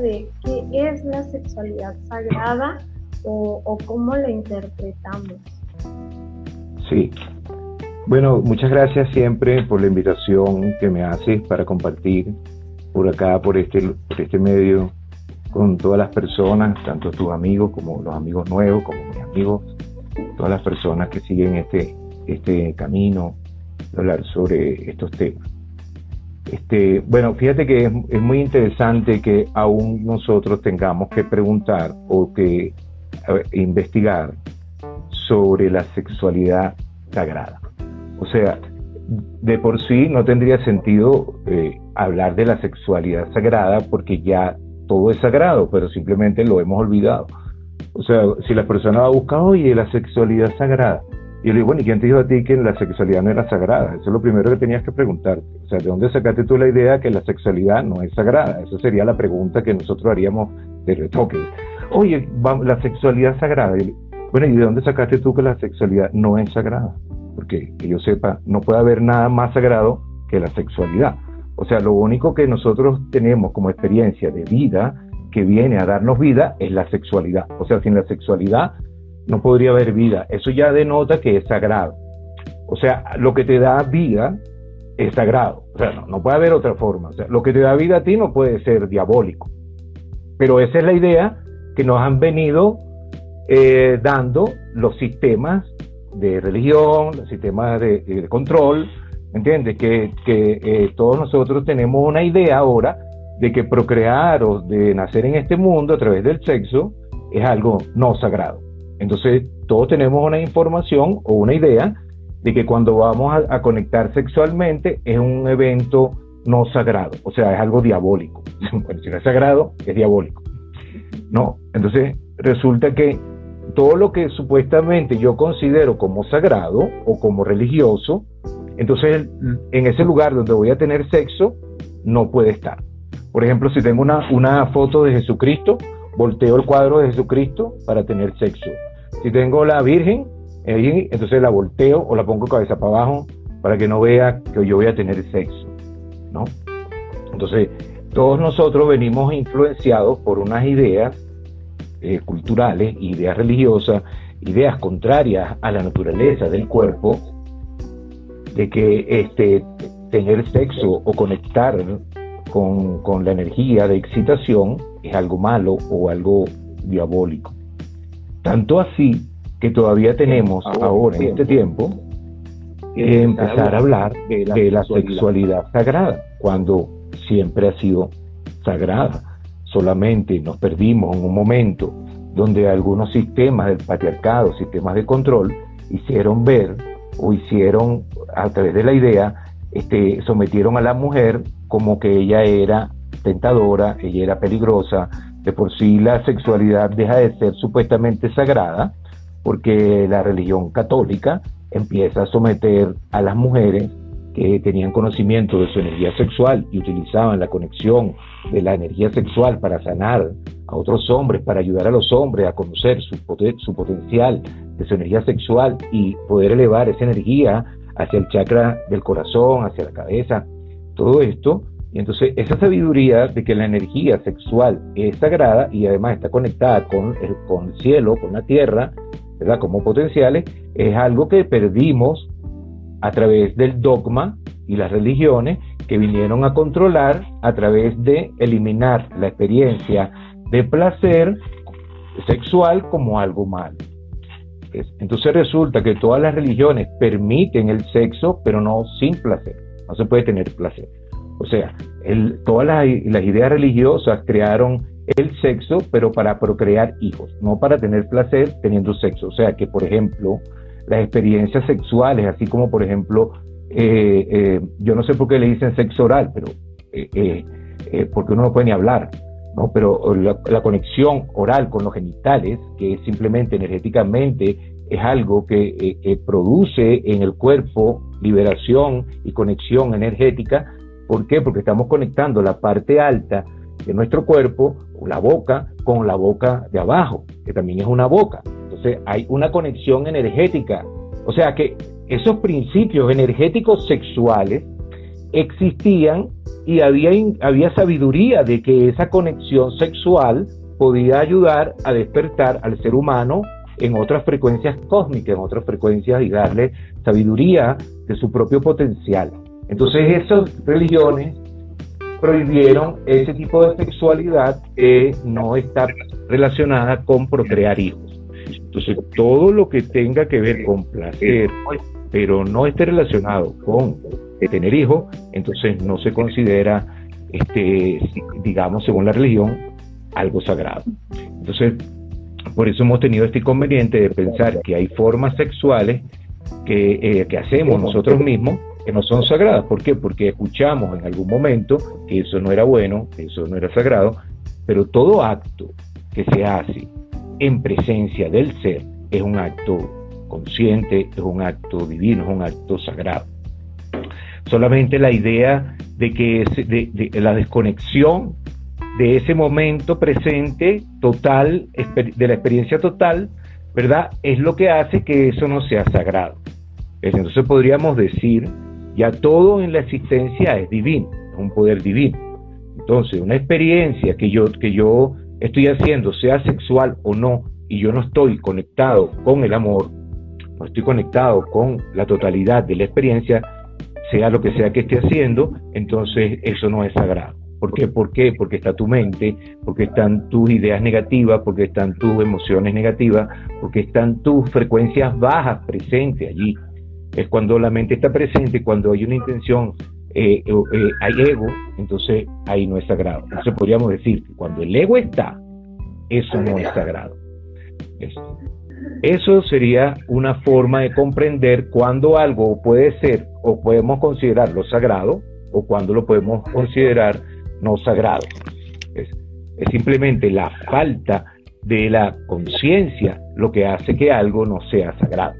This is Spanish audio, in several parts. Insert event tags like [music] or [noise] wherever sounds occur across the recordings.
de qué es la sexualidad sagrada o, cómo la interpretamos. Sí. Bueno, muchas gracias siempre por la invitación que me haces para compartir por acá, por este, por este medio, con todas las personas, tanto tus amigos como los amigos nuevos, como mis amigos, todas las personas que siguen este, este camino, hablar sobre estos temas. Este, bueno, fíjate que es, muy interesante que aún nosotros tengamos que preguntar o que investigar sobre la sexualidad sagrada. O sea, de por sí no tendría sentido eh, hablar de la sexualidad sagrada porque ya todo es sagrado, pero simplemente lo hemos olvidado. O sea, si la persona va a buscar, oye, la sexualidad sagrada, y yo le digo, bueno, ¿y quién te dijo a ti que la sexualidad no era sagrada? Eso es lo primero que tenías que preguntarte. O sea, ¿de dónde sacaste tú la idea que la sexualidad no es sagrada? Esa sería la pregunta que nosotros haríamos de retoque. Oye, la sexualidad sagrada. bueno, ¿y de dónde sacaste tú que la sexualidad no es sagrada? Porque que yo sepa, no puede haber nada más sagrado que la sexualidad. O sea, lo único que nosotros tenemos como experiencia de vida que viene a darnos vida es la sexualidad. O sea, sin la sexualidad no podría haber vida. Eso ya denota que es sagrado. O sea, lo que te da vida es sagrado. O sea, no, puede haber otra forma. O sea, lo que te da vida a ti no puede ser diabólico. Pero esa es la idea que nos han venido eh, dando los sistemas de religión, los sistemas de, de control, ¿entiendes? Que, que eh, todos nosotros tenemos una idea ahora de que procrear o de nacer en este mundo a través del sexo es algo no sagrado. Entonces, todos tenemos una información o una idea de que cuando vamos a, conectar sexualmente es un evento no sagrado, o sea, es algo diabólico. [laughs] Si no es sagrado, es diabólico. No, entonces resulta que todo lo que supuestamente yo considero como sagrado o como religioso, entonces en ese lugar donde voy a tener sexo, no puede estar. Por ejemplo, si tengo una, una foto de Jesucristo, volteo el cuadro de Jesucristo para tener sexo. Si tengo la Virgen, entonces la volteo o la pongo cabeza para abajo para que no vea que yo voy a tener sexo, ¿no? Entonces, todos nosotros venimos influenciados por unas ideas eh, culturales, ideas religiosas, ideas contrarias a la naturaleza del cuerpo, de que este, tener sexo o conectar con, con la energía de excitación es algo malo o algo diabólico. Tanto así que todavía tenemos ahora, en este tiempo que empezar a hablar de la, sexualidad sagrada, cuando siempre ha sido sagrada. Solamente nos perdimos en un momento donde algunos sistemas del patriarcado, sistemas de control, hicieron ver o hicieron a través de la idea, este, sometieron a la mujer como que ella era tentadora, ella era peligrosa, de por sí la sexualidad deja de ser supuestamente sagrada porque la religión católica empieza a someter a las mujeres que tenían conocimiento de su energía sexual y utilizaban la conexión de la energía sexual para sanar a otros hombres, para ayudar a los hombres a conocer su, potencial de su energía sexual y poder elevar esa energía hacia el chakra del corazón, hacia la cabeza. Todo esto y entonces esa sabiduría de que la energía sexual es sagrada y además está conectada con el, con el cielo, con la tierra, ¿verdad? Como potenciales, es algo que perdimos a través del dogma y las religiones que vinieron a controlar a través de eliminar la experiencia de placer sexual como algo malo. Entonces resulta que todas las religiones permiten el sexo, pero no sin placer. No se puede tener placer. O sea, todas las, ideas religiosas crearon el sexo, pero para procrear hijos, no para tener placer teniendo sexo. O sea, que por ejemplo, las experiencias sexuales, así como por ejemplo, eh, eh, yo no sé por qué le dicen sexo oral, pero eh, porque uno no puede ni hablar, ¿no? Pero la, la, conexión oral con los genitales, que es simplemente energéticamente, es algo que produce en el cuerpo liberación y conexión energética, ¿Por qué? Porque estamos conectando la parte alta de nuestro cuerpo, la boca, con la boca de abajo, que también es una boca. Entonces hay una conexión energética. O sea que esos principios energéticos sexuales existían y había, había sabiduría de que esa conexión sexual podía ayudar a despertar al ser humano en otras frecuencias cósmicas, en otras frecuencias y darle sabiduría de su propio potencial. Entonces esas religiones prohibieron ese tipo de sexualidad que no está relacionada con procrear hijos. Entonces todo lo que tenga que ver con placer, pero no esté relacionado con tener hijos, entonces no se considera, este, digamos, según la religión, algo sagrado. Entonces, por eso hemos tenido este inconveniente de pensar que hay formas sexuales que, eh, que hacemos nosotros mismos que no son sagradas. ¿Por qué? Porque escuchamos en algún momento que eso no era bueno, que eso no era sagrado, pero todo acto que se hace en presencia del ser es un acto consciente, es un acto divino, es un acto sagrado. Solamente la idea de que la desconexión de ese momento presente total, de la experiencia total, ¿verdad? Es lo que hace que eso no sea sagrado. Entonces podríamos decir, ya todo en la existencia es divino, es un poder divino. Entonces, una experiencia que yo, que yo estoy haciendo, sea sexual o no, y yo no estoy conectado con el amor, no estoy conectado con la totalidad de la experiencia, sea lo que sea que esté haciendo, entonces eso no es sagrado. ¿Por qué? ¿Por qué? Porque está tu mente, porque están tus ideas negativas, porque están tus emociones negativas, porque están tus frecuencias bajas presentes allí. Es cuando la mente está presente, cuando hay una intención, eh, eh, hay ego, entonces ahí no es sagrado. Entonces podríamos decir que cuando el ego está, eso no es sagrado. Eso sería una forma de comprender cuándo algo puede ser o podemos considerarlo sagrado o cuando lo podemos considerar no sagrado. Es, simplemente la falta de la conciencia lo que hace que algo no sea sagrado.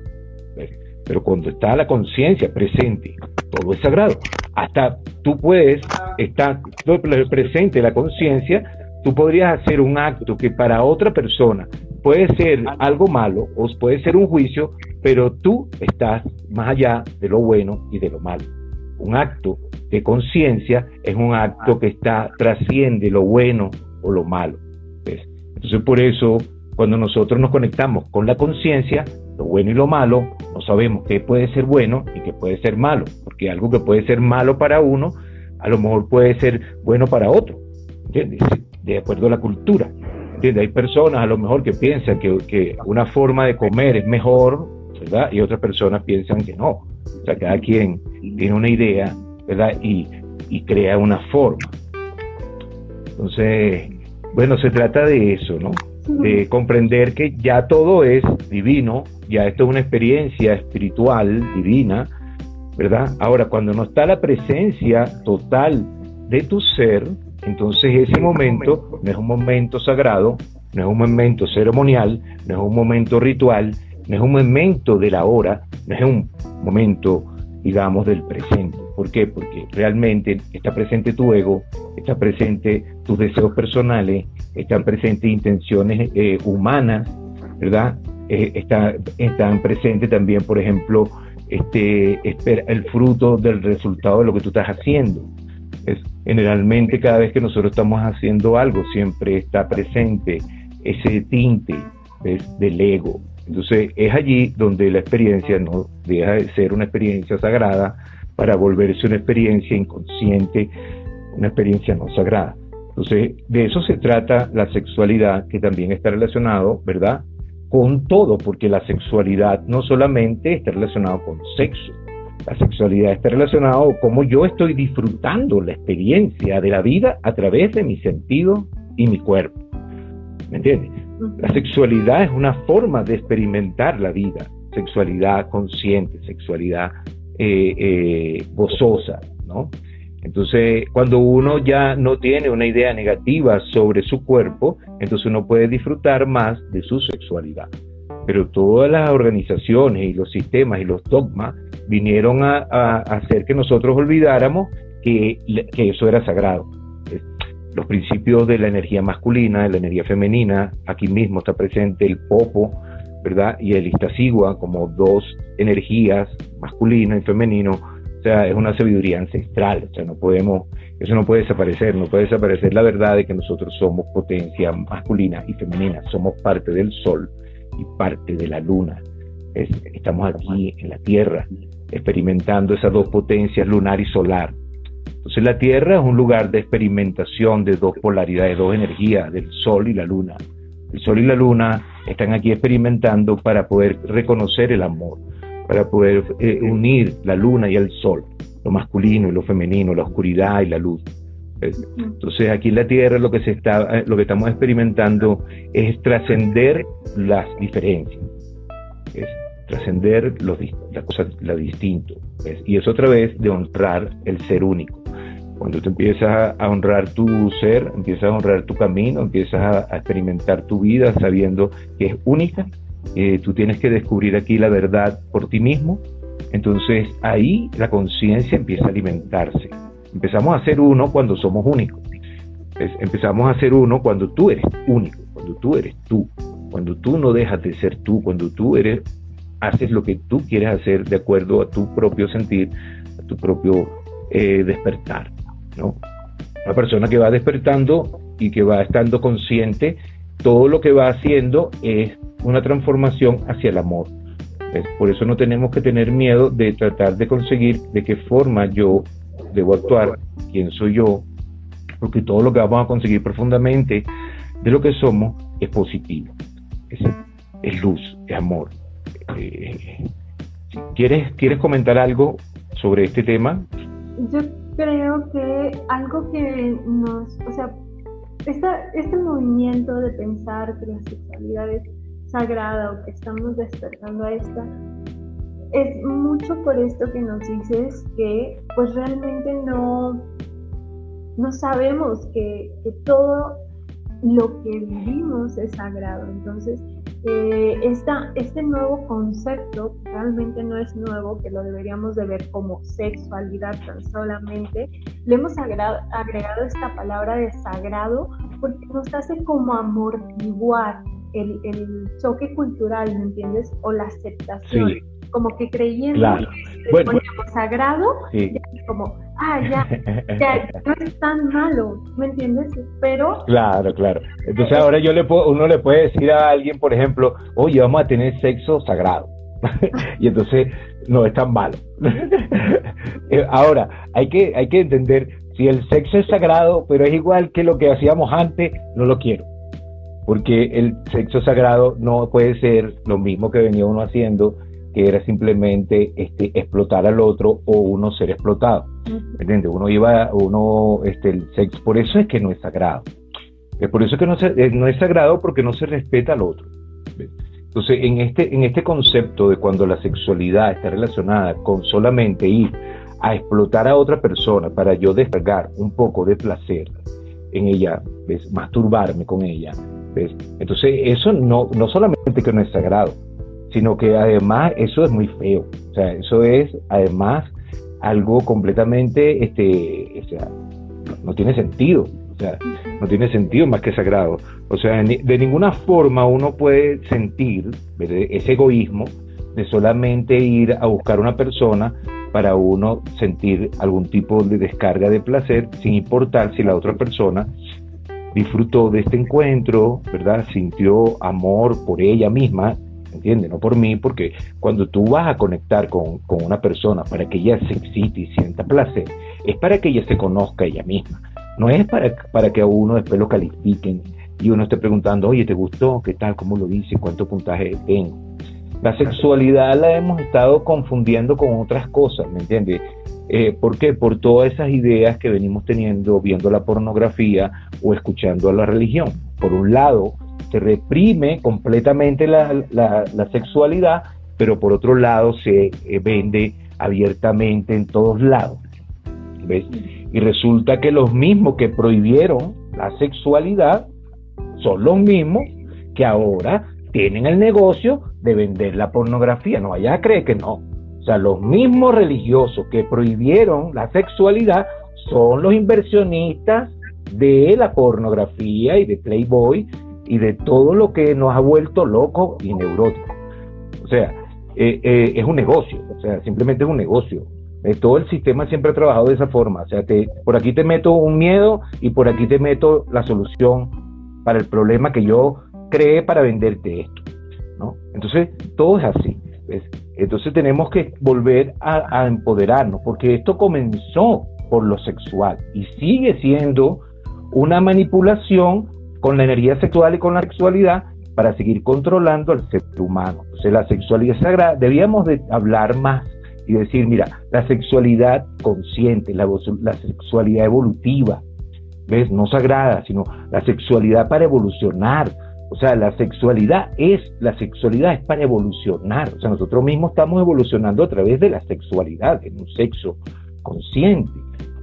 Pero cuando está la conciencia presente, todo es sagrado. Hasta tú puedes estar presente la conciencia, tú podrías hacer un acto que para otra persona puede ser algo malo o puede ser un juicio, pero tú estás más allá de lo bueno y de lo malo. Un acto de conciencia es un acto que está trasciende lo bueno o lo malo. Entonces por eso cuando nosotros nos conectamos con la conciencia, lo bueno y lo malo, no sabemos qué puede ser bueno y qué puede ser malo, porque algo que puede ser malo para uno, a lo mejor puede ser bueno para otro, ¿entiendes? De acuerdo a la cultura. Hay personas a lo mejor que piensan que, una forma de comer es mejor, ¿verdad? Y otras personas piensan que no. O sea, cada quien tiene una idea, ¿verdad? Y, y crea una forma. Entonces, bueno, se trata de eso, ¿no? De comprender que ya todo es divino, ya esto es una experiencia espiritual, divina, ¿verdad? Ahora, cuando no está la presencia total de tu ser, entonces ese momento no es un momento sagrado, no es un momento ceremonial, no es un momento ritual, no es un momento de la hora, no es un momento, digamos, del presente. ¿Por qué? Porque realmente está presente tu ego, está presente tus deseos personales, están presentes intenciones eh, humanas, ¿verdad? Eh, está, están presentes también, por ejemplo, este, el fruto del resultado de lo que tú estás haciendo. Es, generalmente cada vez que nosotros estamos haciendo algo siempre está presente ese tinte del ego. Entonces es allí donde la experiencia no deja de ser una experiencia sagrada para volverse una experiencia inconsciente, una experiencia no sagrada. Entonces de eso se trata la sexualidad que también está relacionado, ¿verdad? Con todo, porque la sexualidad no solamente está relacionado con sexo, la sexualidad está relacionada con cómo yo estoy disfrutando la experiencia de la vida a través de mi sentido y mi cuerpo. ¿Me entiendes? La sexualidad es una forma de experimentar la vida, sexualidad consciente, sexualidad eh, eh, gozosa, ¿no? Entonces, cuando uno ya no tiene una idea negativa sobre su cuerpo, entonces uno puede disfrutar más de su sexualidad. Pero todas las organizaciones y los sistemas y los dogmas vinieron a, hacer que nosotros olvidáramos que, eso era sagrado. Los principios de la energía masculina, de la energía femenina, aquí mismo está presente el popo, ¿verdad? Y el Iztasigua como dos energías, masculina y femenino, O sea, es una sabiduría ancestral, o sea, no podemos, eso no puede desaparecer, no puede desaparecer la verdad de que nosotros somos potencia masculina y femenina, somos parte del sol y parte de la luna. estamos aquí en la Tierra experimentando esas dos potencias lunar y solar. Entonces la Tierra es un lugar de experimentación de dos polaridades, dos energías, del Sol y la Luna. El Sol y la Luna están aquí experimentando para poder reconocer el amor, para poder eh, unir la luna y el sol, lo masculino y lo femenino, la oscuridad y la luz. Entonces aquí en la Tierra lo que se está, eh, lo que estamos experimentando es trascender las diferencias, es trascender las cosas, lo distinto, y es otra vez de honrar el ser único. Cuando tú empiezas a honrar tu ser, empiezas a honrar tu camino, empiezas a experimentar tu vida sabiendo que es única eh, tú tienes que descubrir aquí la verdad por ti mismo, entonces ahí la conciencia empieza a alimentarse. Empezamos a ser uno cuando somos únicos. empezamos a ser uno cuando tú eres único, cuando tú eres tú, cuando tú no dejas de ser tú, cuando tú eres, haces lo que tú quieres hacer de acuerdo a tu propio sentir, a tu propio eh, despertar. Una persona que va despertando y que va estando consciente, todo lo que va haciendo es una transformación hacia el amor. Por eso no tenemos que tener miedo de tratar de conseguir de qué forma yo debo actuar, quién soy yo, porque todo lo que vamos a conseguir profundamente de lo que somos es positivo, es, luz, es amor. Eh, ¿quieres, ¿Quieres comentar algo sobre este tema? Yo creo que algo que nos, o sea, este movimiento de pensar que la sexualidad es sagrada o que estamos despertando a esta, es mucho por esto que nos dices que pues realmente no, no sabemos que, todo lo que vivimos es sagrado. Entonces, eh, este nuevo concepto realmente no es nuevo, que lo deberíamos de ver como sexualidad tan solamente, le hemos agregado, esta palabra de sagrado porque nos hace como amortiguar el, el choque cultural, ¿me entiendes? O la aceptación. Como que creyendo claro. que bueno, sagrado, como, ah, ya, ya, [laughs] no es tan malo, ¿me entiendes? Pero... Claro, claro. Entonces ahora yo le puedo, uno le puede decir a alguien, por ejemplo, oye, vamos a tener sexo sagrado. [laughs] y entonces no es tan malo. [laughs] Eh, ahora, hay que, hay que entender, si el sexo es sagrado, pero es igual que lo que hacíamos antes, no lo quiero porque el sexo sagrado no puede ser lo mismo que venía uno haciendo, que era simplemente este, explotar al otro o uno ser explotado. ¿Entiendes? Uno iba, uno, este, el sexo, por eso es que no es sagrado. Es por eso que no, eh, no es sagrado porque no se respeta al otro. Entonces, en este, en este concepto de cuando la sexualidad está relacionada con solamente ir a explotar a otra persona para yo descargar un poco de placer en ella, ¿ves? masturbarme con ella, entonces, eso no, no solamente que no es sagrado, sino que además eso es muy feo. O sea, eso es además algo completamente, este, o sea, no, tiene sentido. O sea, no tiene sentido más que sagrado. O sea, de ninguna forma uno puede sentir ese egoísmo de solamente ir a buscar una persona para uno sentir algún tipo de descarga de placer sin importar si la otra persona disfrutó de este encuentro, ¿verdad? Sintió amor por ella misma, ¿entiendes? No por mí, porque cuando tú vas a conectar con, una persona para que ella se excite y sienta placer, es para que ella se conozca ella misma. No es para, para que a uno después lo califiquen y uno esté preguntando, oye, ¿te gustó? ¿Qué tal? ¿Cómo lo dice? ¿Cuánto puntaje tengo? La sexualidad la hemos estado confundiendo con otras cosas, ¿me entiendes? Eh, ¿Por qué? Por todas esas ideas que venimos teniendo viendo la pornografía o escuchando a la religión. Por un lado, se reprime completamente la, sexualidad, pero por otro lado se eh, vende abiertamente en todos lados. ¿Ves? Y resulta que los mismos que prohibieron la sexualidad son los mismos que ahora tienen el negocio de vender la pornografía. No, allá cree que no. O sea, los mismos religiosos que prohibieron la sexualidad son los inversionistas de la pornografía y de Playboy y de todo lo que nos ha vuelto loco y neurótico. O sea, eh, eh, es un negocio, o sea, simplemente es un negocio. Eh, todo el sistema siempre ha trabajado de esa forma. O sea, te, por aquí te meto un miedo y por aquí te meto la solución para el problema que yo creé para venderte esto. ¿no? Entonces, todo es así. Entonces tenemos que volver a, a empoderarnos, porque esto comenzó por lo sexual y sigue siendo una manipulación con la energía sexual y con la sexualidad para seguir controlando al ser humano. Entonces la sexualidad sagrada, debíamos de hablar más y decir, mira, la sexualidad consciente, la, sexualidad evolutiva, ¿ves? No sagrada, sino la sexualidad para evolucionar. O sea, la sexualidad es, la sexualidad es para evolucionar. O sea, nosotros mismos estamos evolucionando a través de la sexualidad, en un sexo consciente.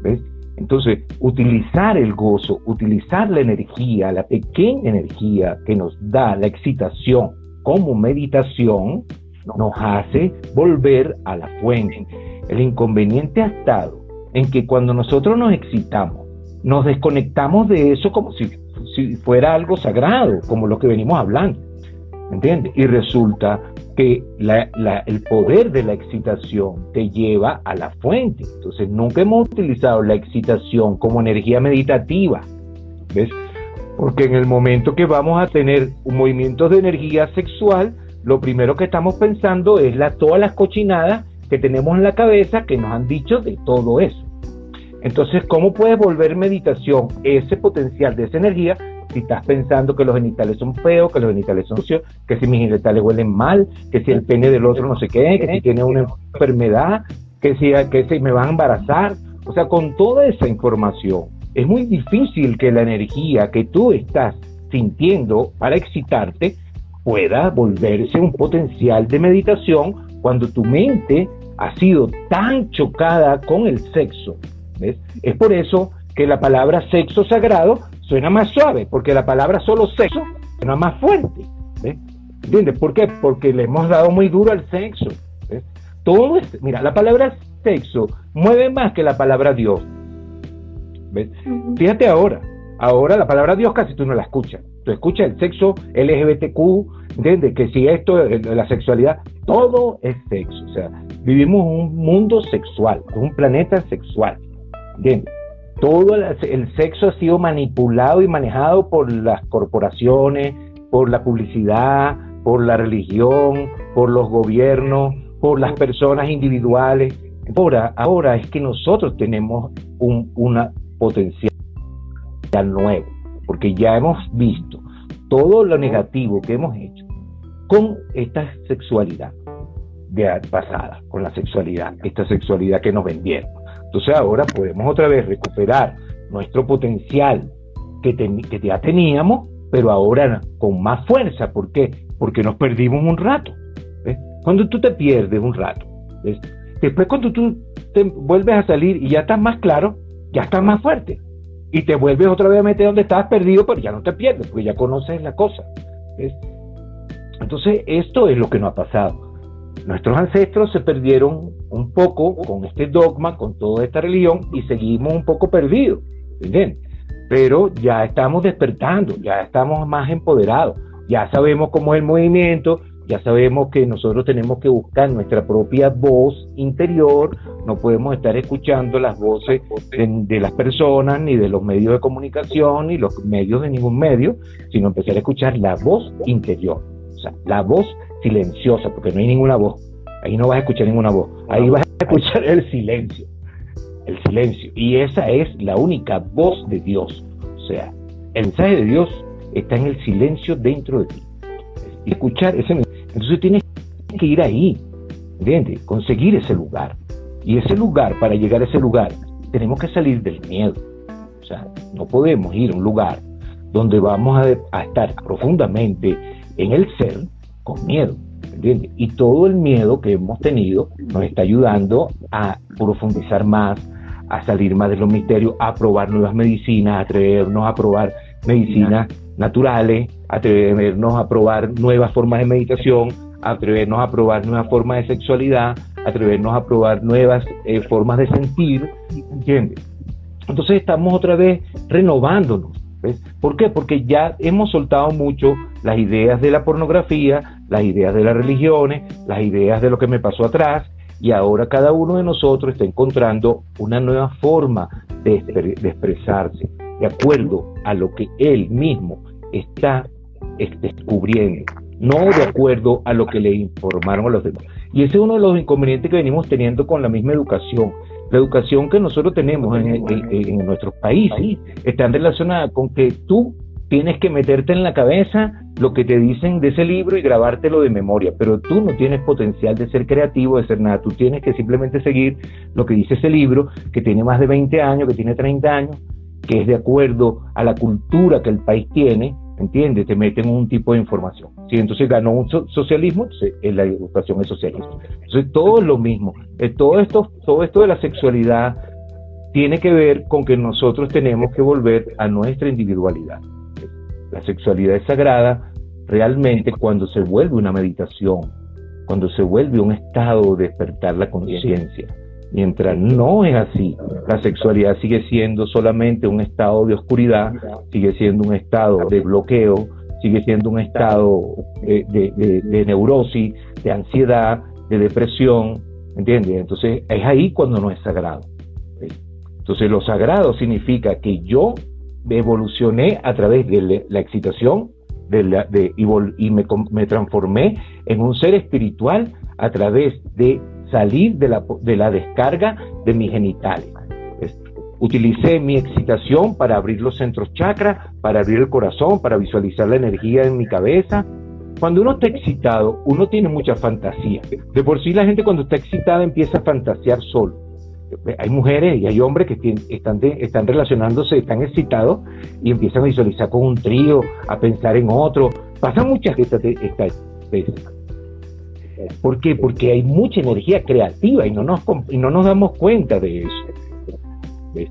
¿ves? Entonces, utilizar el gozo, utilizar la energía, la pequeña energía que nos da la excitación como meditación, nos hace volver a la fuente. El inconveniente ha estado en que cuando nosotros nos excitamos, nos desconectamos de eso como si, si fuera algo sagrado, como lo que venimos hablando. ¿Entiendes? Y resulta que el poder de la excitación te lleva a la fuente. Entonces, nunca hemos utilizado la excitación como energía meditativa. ¿Ves? Porque en el momento que vamos a tener un movimiento de energía sexual, lo primero que estamos pensando es la, todas las cochinadas que tenemos en la cabeza que nos han dicho de todo eso. Entonces, ¿cómo puedes volver meditación ese potencial de esa energía si estás pensando que los genitales son feos, que los genitales son sucios, que si mis genitales huelen mal, que si el pene del otro no sé qué, que si tiene una enfermedad, que si, que si me van a embarazar. O sea, con toda esa información, es muy difícil que la energía que tú estás sintiendo para excitarte pueda volverse un potencial de meditación cuando tu mente ha sido tan chocada con el sexo. ¿ves? Es por eso que la palabra sexo sagrado suena más suave, porque la palabra solo sexo suena más fuerte. ¿Entiendes? ¿Por qué? Porque le hemos dado muy duro al sexo. Todo es, mira, la palabra sexo mueve más que la palabra Dios. ¿Ves? Fíjate ahora, ahora la palabra Dios casi tú no la escuchas. Tú escuchas el sexo LGBTQ, ¿entiendes? Que si esto, la sexualidad, todo es sexo. O sea, vivimos un mundo sexual, un planeta sexual. ¿Entiendes? Todo el sexo ha sido manipulado y manejado por las corporaciones, por la publicidad, por la religión, por los gobiernos, por las personas individuales. Ahora, ahora es que nosotros tenemos un una potencial nuevo, porque ya hemos visto todo lo negativo que hemos hecho con esta sexualidad de pasada, con la sexualidad, esta sexualidad que nos vendieron. Entonces ahora podemos otra vez recuperar nuestro potencial que, ya teníamos, pero ahora con más fuerza. ¿Por qué? Porque nos perdimos un rato. Cuando tú te pierdes un rato, después cuando tú te vuelves a salir y ya estás más claro, ya estás más fuerte. Y te vuelves otra vez a meter donde estabas perdido, pero ya no te pierdes, porque ya conoces la cosa. Entonces, esto es lo que nos ha pasado. Nuestros ancestros se perdieron un poco con este dogma, con toda esta religión, y seguimos un poco perdidos, ¿entiendes? Pero ya estamos despertando, ya estamos más empoderados, ya sabemos cómo es el movimiento, ya sabemos que nosotros tenemos que buscar nuestra propia voz interior, no podemos estar escuchando las voces de, las personas, ni de los medios de comunicación, ni los medios de ningún medio, sino empezar a escuchar la voz interior, o sea, la voz silenciosa, porque no hay ninguna voz. Ahí no vas a escuchar ninguna voz. Ahí vas a escuchar el silencio. El silencio. Y esa es la única voz de Dios. O sea, el mensaje de Dios está en el silencio dentro de ti. Y escuchar ese mensaje. Entonces tienes que ir ahí. ¿Entiendes? Conseguir ese lugar. Y ese lugar, para llegar a ese lugar, tenemos que salir del miedo. O sea, no podemos ir a un lugar donde vamos a, a estar profundamente en el ser con miedo. Y todo el miedo que hemos tenido nos está ayudando a profundizar más, a salir más de los misterios, a probar nuevas medicinas, a atrevernos a probar medicinas naturales, a atrevernos a probar nuevas formas de meditación, a atrevernos a probar nuevas formas de sexualidad, a atrevernos a probar nuevas eh, formas de sentir, ¿entiendes? Entonces estamos otra vez renovándonos. ¿Por qué? Porque ya hemos soltado mucho las ideas de la pornografía, las ideas de las religiones, las ideas de lo que me pasó atrás, y ahora cada uno de nosotros está encontrando una nueva forma de, de expresarse, de acuerdo a lo que él mismo está descubriendo, no de acuerdo a lo que le informaron a los demás. Y ese es uno de los inconvenientes que venimos teniendo con la misma educación. La educación que nosotros tenemos en, en, nuestros países está relacionada con que tú tienes que meterte en la cabeza lo que te dicen de ese libro y grabártelo de memoria, pero tú no tienes potencial de ser creativo, de ser nada, tú tienes que simplemente seguir lo que dice ese libro, que tiene más de 20 años, que tiene 30 años, que es de acuerdo a la cultura que el país tiene, ¿entiendes? Te meten un tipo de información. Si entonces ganó un socialismo, la educación es socialismo. Entonces todo es lo mismo. Eh, todo esto, todo esto de la sexualidad tiene que ver con que nosotros tenemos que volver a nuestra individualidad. La sexualidad es sagrada realmente cuando se vuelve una meditación, cuando se vuelve un estado de despertar la conciencia. Mientras no es así, la sexualidad sigue siendo solamente un estado de oscuridad, sigue siendo un estado de bloqueo, sigue siendo un estado de, neurosis, de ansiedad, de depresión, ¿entiendes? Entonces es ahí cuando no es sagrado. Entonces lo sagrado significa que yo evolucioné a través de la excitación de y, me, me transformé en un ser espiritual a través de salir de la, de la descarga de mis genitales. utilicé mi excitación para abrir los centros chakras, para abrir el corazón, para visualizar la energía en mi cabeza. Cuando uno está excitado, uno tiene mucha fantasía. De por sí la gente cuando está excitada empieza a fantasear solo. Hay mujeres y hay hombres que están, están relacionándose, están excitados y empiezan a visualizar con un trío, a pensar en otro. Pasan muchas estas veces. ¿Por qué? Porque hay mucha energía creativa y no nos, no nos damos cuenta de eso.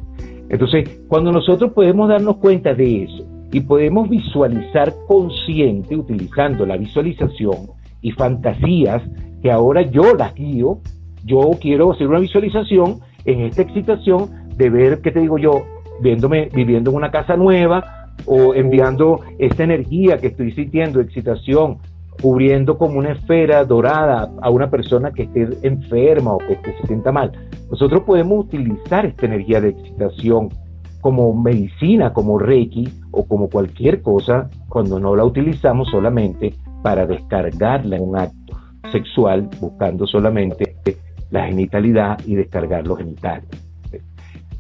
Entonces, cuando nosotros podemos darnos cuenta de eso y podemos visualizar consciente utilizando la visualización y fantasías que ahora yo las guío, yo quiero hacer una visualización en esta excitación de ver, ¿qué te digo yo? Viéndome, viviendo en una casa nueva o enviando esta energía que estoy sintiendo, excitación, cubriendo como una esfera dorada a una persona que esté enferma o que, se sienta mal. Nosotros podemos utilizar esta energía de excitación como medicina, como Reiki o como cualquier cosa cuando no la utilizamos solamente para descargarla en un acto sexual buscando solamente la genitalidad y descargar los genitales.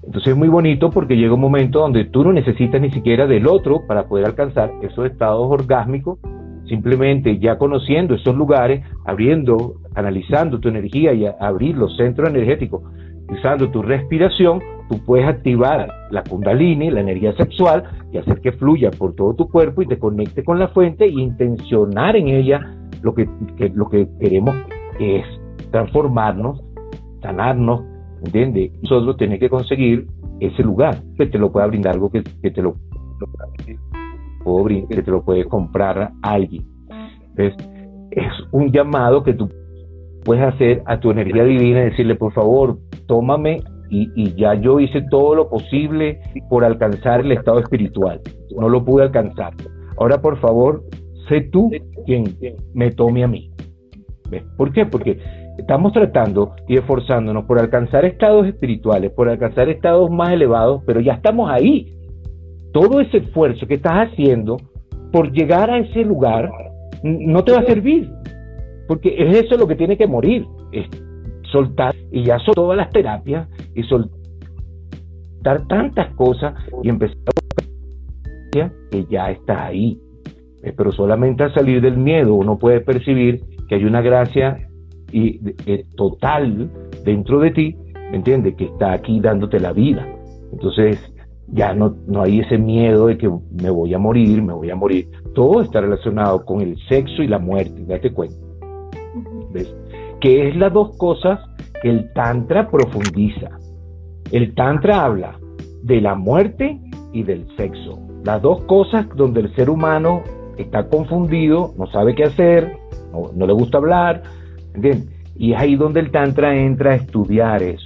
Entonces es muy bonito porque llega un momento donde tú no necesitas ni siquiera del otro para poder alcanzar esos estados orgásmicos Simplemente ya conociendo esos lugares, abriendo, analizando tu energía y abrir los centros energéticos, usando tu respiración, tú puedes activar la kundalini, la energía sexual, y hacer que fluya por todo tu cuerpo y te conecte con la fuente e intencionar en ella lo que, lo que queremos que es transformarnos, sanarnos, ¿entiendes? Nosotros tenemos que conseguir ese lugar que te lo pueda brindar algo que, que te lo que te lo puede comprar alguien. es un llamado que tú puedes hacer a tu energía divina y decirle, por favor, tómame y, y, ya yo hice todo lo posible por alcanzar el estado espiritual. No lo pude alcanzar. Ahora, por favor, sé tú quien me tome a mí. ¿Ves? ¿Por qué? Porque estamos tratando y esforzándonos por alcanzar estados espirituales, por alcanzar estados más elevados, pero ya estamos ahí todo ese esfuerzo que estás haciendo por llegar a ese lugar no te va a servir, porque es eso lo que tiene que morir, es soltar y ya son todas las terapias y soltar tantas cosas y empezar a que ya está ahí. Eh, pero solamente al salir del miedo uno puede percibir que hay una gracia y, eh, total dentro de ti, ¿me entiendes? Que está aquí dándote la vida. Entonces, ya no, no hay ese miedo de que me voy a morir, me voy a morir. Todo está relacionado con el sexo y la muerte, date cuenta. ¿Ves? Que es las dos cosas que el Tantra profundiza. El Tantra habla de la muerte y del sexo. Las dos cosas donde el ser humano está confundido, no sabe qué hacer, no, le gusta hablar, ¿entiendes? Y es ahí donde el Tantra entra a estudiar eso.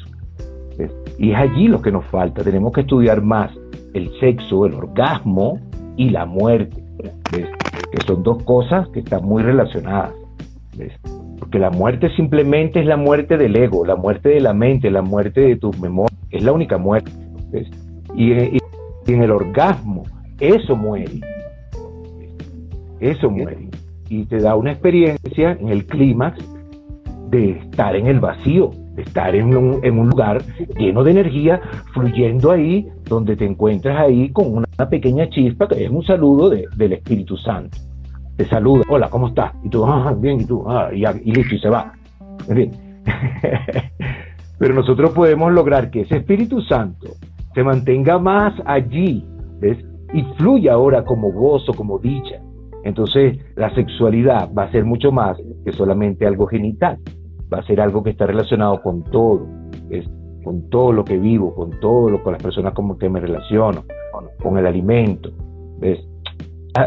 Y es allí lo que nos falta. Tenemos que estudiar más el sexo, el orgasmo y la muerte, que son dos cosas que están muy relacionadas. porque la muerte simplemente es la muerte del ego, la muerte de la mente, la muerte de tus memorias, es la única muerte. Y, en el orgasmo, eso muere, eso muere. Y te da una experiencia en el clímax de estar en el vacío, estar en un, lugar lleno de energía, fluyendo ahí, donde te encuentras ahí con una pequeña chispa, que es un saludo del Espíritu Santo te saluda, hola, ¿cómo estás? Y tú, ah, bien, y tú, ah, y, listo, y se va. [laughs] Pero nosotros podemos lograr que ese Espíritu Santo se mantenga más allí. Y fluya ahora como gozo, como dicha. Entonces, la sexualidad va a ser mucho más que solamente algo genital. Va a ser algo que está relacionado con todo, ¿ves? con todo lo que vivo, con todo lo con las personas con que me relaciono, con el alimento, ¿ves?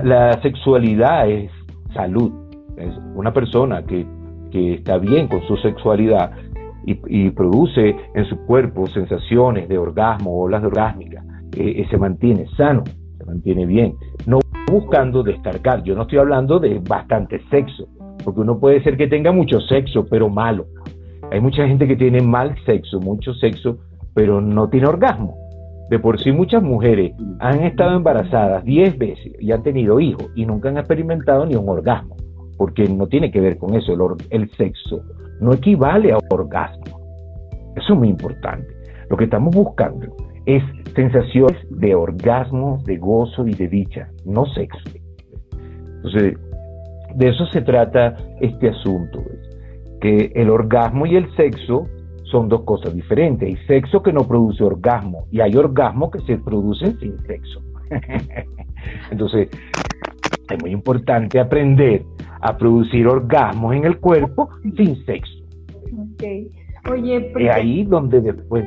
La, sexualidad es salud. Es una persona que, está bien con su sexualidad y, produce en su cuerpo sensaciones de orgasmo, olas de orgásmica, eh, eh, se mantiene sano, se mantiene bien. No buscando descargar. Yo no estoy hablando de bastante sexo, porque uno puede ser que tenga mucho sexo, pero malo. Hay mucha gente que tiene mal sexo, mucho sexo, pero no tiene orgasmo. De por sí muchas mujeres han estado embarazadas 10 veces y han tenido hijos y nunca han experimentado ni un orgasmo, porque no tiene que ver con eso, el, sexo no equivale a orgasmo. Eso es muy importante. Lo que estamos buscando es sensaciones de orgasmo, de gozo y de dicha, no sexo. Entonces, de eso se trata este asunto, que el orgasmo y el sexo son dos cosas diferentes. Hay sexo que no produce orgasmo y hay orgasmo que se producen sin sexo. [laughs] Entonces, es muy importante aprender a producir orgasmos en el cuerpo sin sexo. Okay. Oye, y ahí donde después...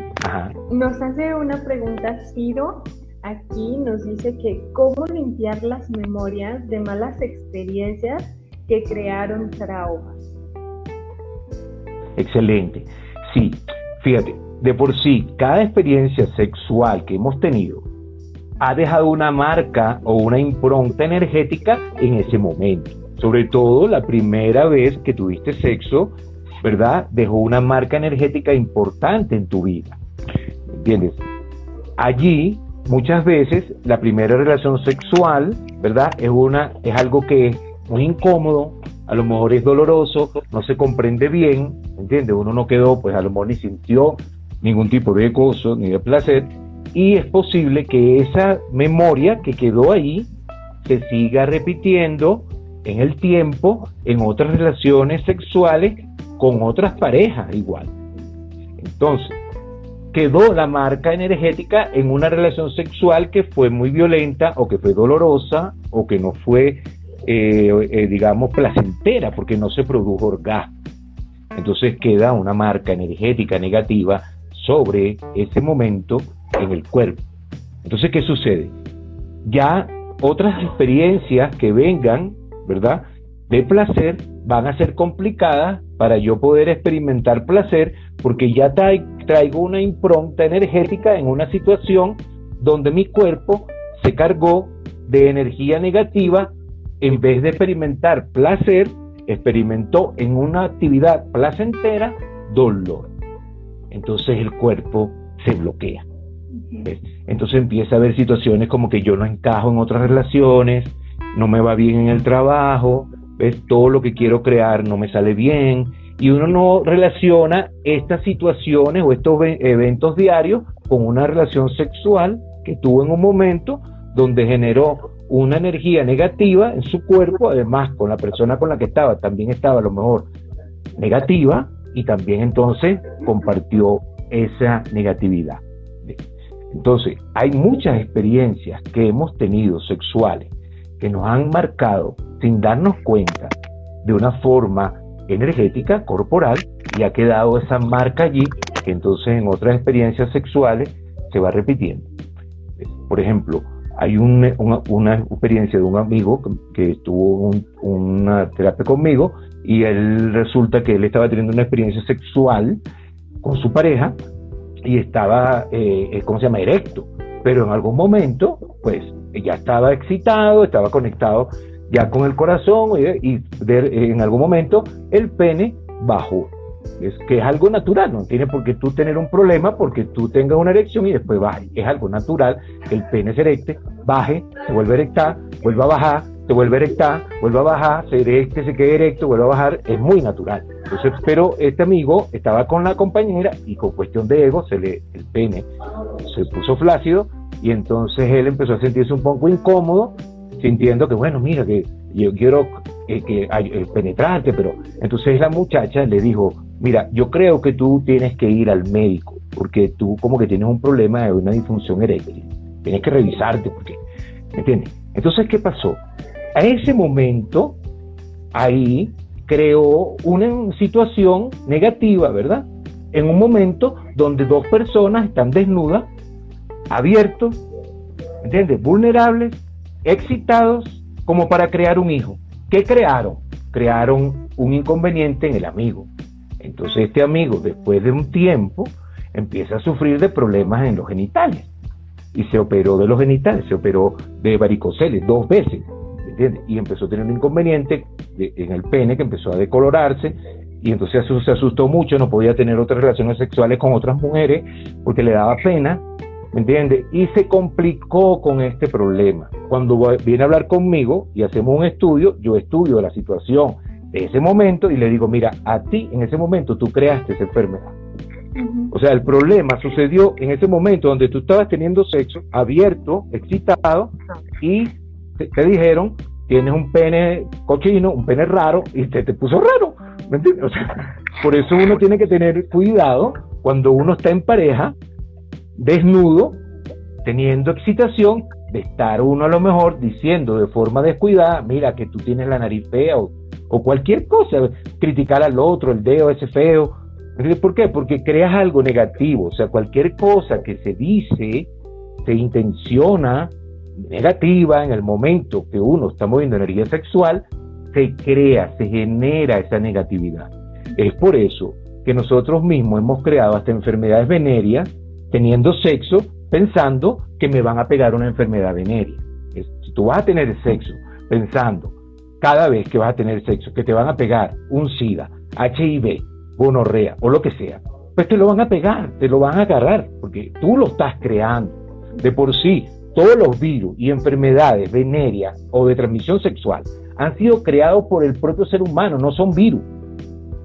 Nos hace una pregunta Ciro. Aquí nos dice que cómo limpiar las memorias de malas experiencias que crearon traumas. Excelente. Sí, fíjate, de por sí, cada experiencia sexual que hemos tenido ha dejado una marca o una impronta energética en ese momento. Sobre todo la primera vez que tuviste sexo, ¿verdad? Dejó una marca energética importante en tu vida. ¿Entiendes? Allí, muchas veces, la primera relación sexual, ¿verdad? Es, una, es algo que muy incómodo, a lo mejor es doloroso, no se comprende bien, ¿entiendes? Uno no quedó, pues a lo mejor ni sintió ningún tipo de gozo ni de placer, y es posible que esa memoria que quedó ahí se siga repitiendo en el tiempo, en otras relaciones sexuales con otras parejas igual. Entonces, quedó la marca energética en una relación sexual que fue muy violenta o que fue dolorosa o que no fue eh, eh, digamos, placentera, porque no se produjo orgasmo. Entonces queda una marca energética negativa sobre ese momento en el cuerpo. Entonces, ¿qué sucede? Ya otras experiencias que vengan, ¿verdad? De placer van a ser complicadas para yo poder experimentar placer porque ya traigo una impronta energética en una situación donde mi cuerpo se cargó de energía negativa en vez de experimentar placer, experimentó en una actividad placentera dolor. Entonces el cuerpo se bloquea. Entonces empieza a haber situaciones como que yo no encajo en otras relaciones, no me va bien en el trabajo, ¿ves? todo lo que quiero crear no me sale bien, y uno no relaciona estas situaciones o estos eventos diarios con una relación sexual que tuvo en un momento donde generó una energía negativa en su cuerpo, además con la persona con la que estaba también estaba a lo mejor negativa y también entonces compartió esa negatividad. Entonces, hay muchas experiencias que hemos tenido sexuales que nos han marcado sin darnos cuenta de una forma energética, corporal, y ha quedado esa marca allí que entonces en otras experiencias sexuales se va repitiendo. Por ejemplo, hay una, experiencia de un amigo que, tuvo una terapia conmigo y él resulta que él estaba teniendo una experiencia sexual con su pareja y estaba, eh, eh, ¿cómo se llama?, erecto. Pero en algún momento, pues, ya estaba excitado, estaba conectado ya con el corazón y, en algún momento el pene bajo. Es que es algo natural, no tiene por qué tú tener un problema porque tú tengas una erección y después baje. Es algo natural que el pene se erecte, baje, se vuelve a vuelva a bajar, se vuelve a vuelve a bajar, se erecte, se quede erecto, vuelve a bajar, es muy natural. Entonces, pero este amigo estaba con la compañera y con cuestión de ego, se le, el pene se puso flácido y entonces él empezó a sentirse un poco incómodo, sintiendo que, bueno, mira, que yo quiero eh, que eh, penetrarte, pero entonces la muchacha le dijo, mira, yo creo que tú tienes que ir al médico, porque tú como que tienes un problema de una disfunción eréctil, tienes que revisarte, porque, ¿me entiendes? Entonces, ¿qué pasó? A ese momento, ahí creó una situación negativa, ¿verdad? En un momento donde dos personas están desnudas, abiertos, ¿entiendes? Vulnerables, excitados, como para crear un hijo. ¿Qué crearon? Crearon un inconveniente en el amigo. Entonces este amigo, después de un tiempo, empieza a sufrir de problemas en los genitales. Y se operó de los genitales, se operó de varicoceles dos veces. ¿entiendes? Y empezó a tener un inconveniente en el pene que empezó a decolorarse y entonces se asustó mucho, no podía tener otras relaciones sexuales con otras mujeres porque le daba pena, ¿me entiendes? Y se complicó con este problema. Cuando viene a hablar conmigo y hacemos un estudio, yo estudio la situación ese momento y le digo, mira, a ti en ese momento tú creaste esa enfermedad. O sea, el problema sucedió en ese momento donde tú estabas teniendo sexo abierto, excitado, y te, dijeron, tienes un pene cochino, un pene raro, y te, te puso raro. ¿Me entiendes? O sea, por eso uno tiene que tener cuidado cuando uno está en pareja, desnudo, teniendo excitación, estar uno a lo mejor diciendo de forma descuidada, mira que tú tienes la nariz fea o, o cualquier cosa, criticar al otro, el dedo ese feo. ¿Por qué? Porque creas algo negativo, o sea, cualquier cosa que se dice, se intenciona negativa en el momento que uno está moviendo energía sexual, se crea, se genera esa negatividad. Es por eso que nosotros mismos hemos creado hasta enfermedades venéreas teniendo sexo pensando que me van a pegar una enfermedad venérea. Si tú vas a tener sexo pensando cada vez que vas a tener sexo que te van a pegar un SIDA, HIV, gonorrea o lo que sea, pues te lo van a pegar, te lo van a agarrar, porque tú lo estás creando. De por sí, todos los virus y enfermedades venéreas o de transmisión sexual han sido creados por el propio ser humano, no son virus.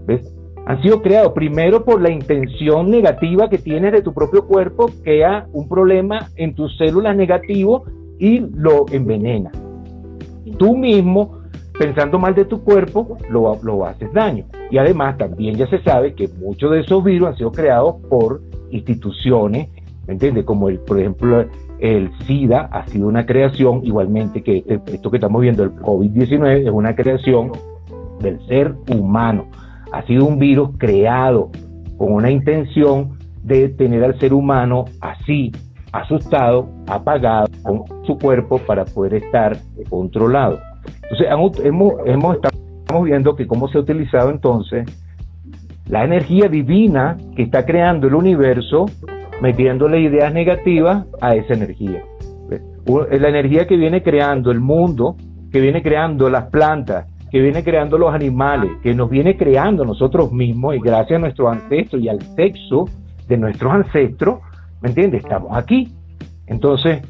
¿Ves? Han sido creados primero por la intención negativa que tienes de tu propio cuerpo, crea un problema en tus células negativo y lo envenena. Tú mismo, pensando mal de tu cuerpo, lo, lo haces daño. Y además también ya se sabe que muchos de esos virus han sido creados por instituciones, ¿me entiendes? Como el, por ejemplo el SIDA ha sido una creación, igualmente que esto que estamos viendo, el COVID-19, es una creación del ser humano. Ha sido un virus creado con una intención de tener al ser humano así, asustado, apagado con su cuerpo para poder estar controlado. Entonces, hemos, hemos estamos viendo que cómo se ha utilizado entonces la energía divina que está creando el universo metiéndole ideas negativas a esa energía. La energía que viene creando el mundo, que viene creando las plantas, que viene creando los animales, que nos viene creando nosotros mismos y gracias a nuestros ancestros y al sexo de nuestros ancestros, ¿me entiendes? Estamos aquí. Entonces,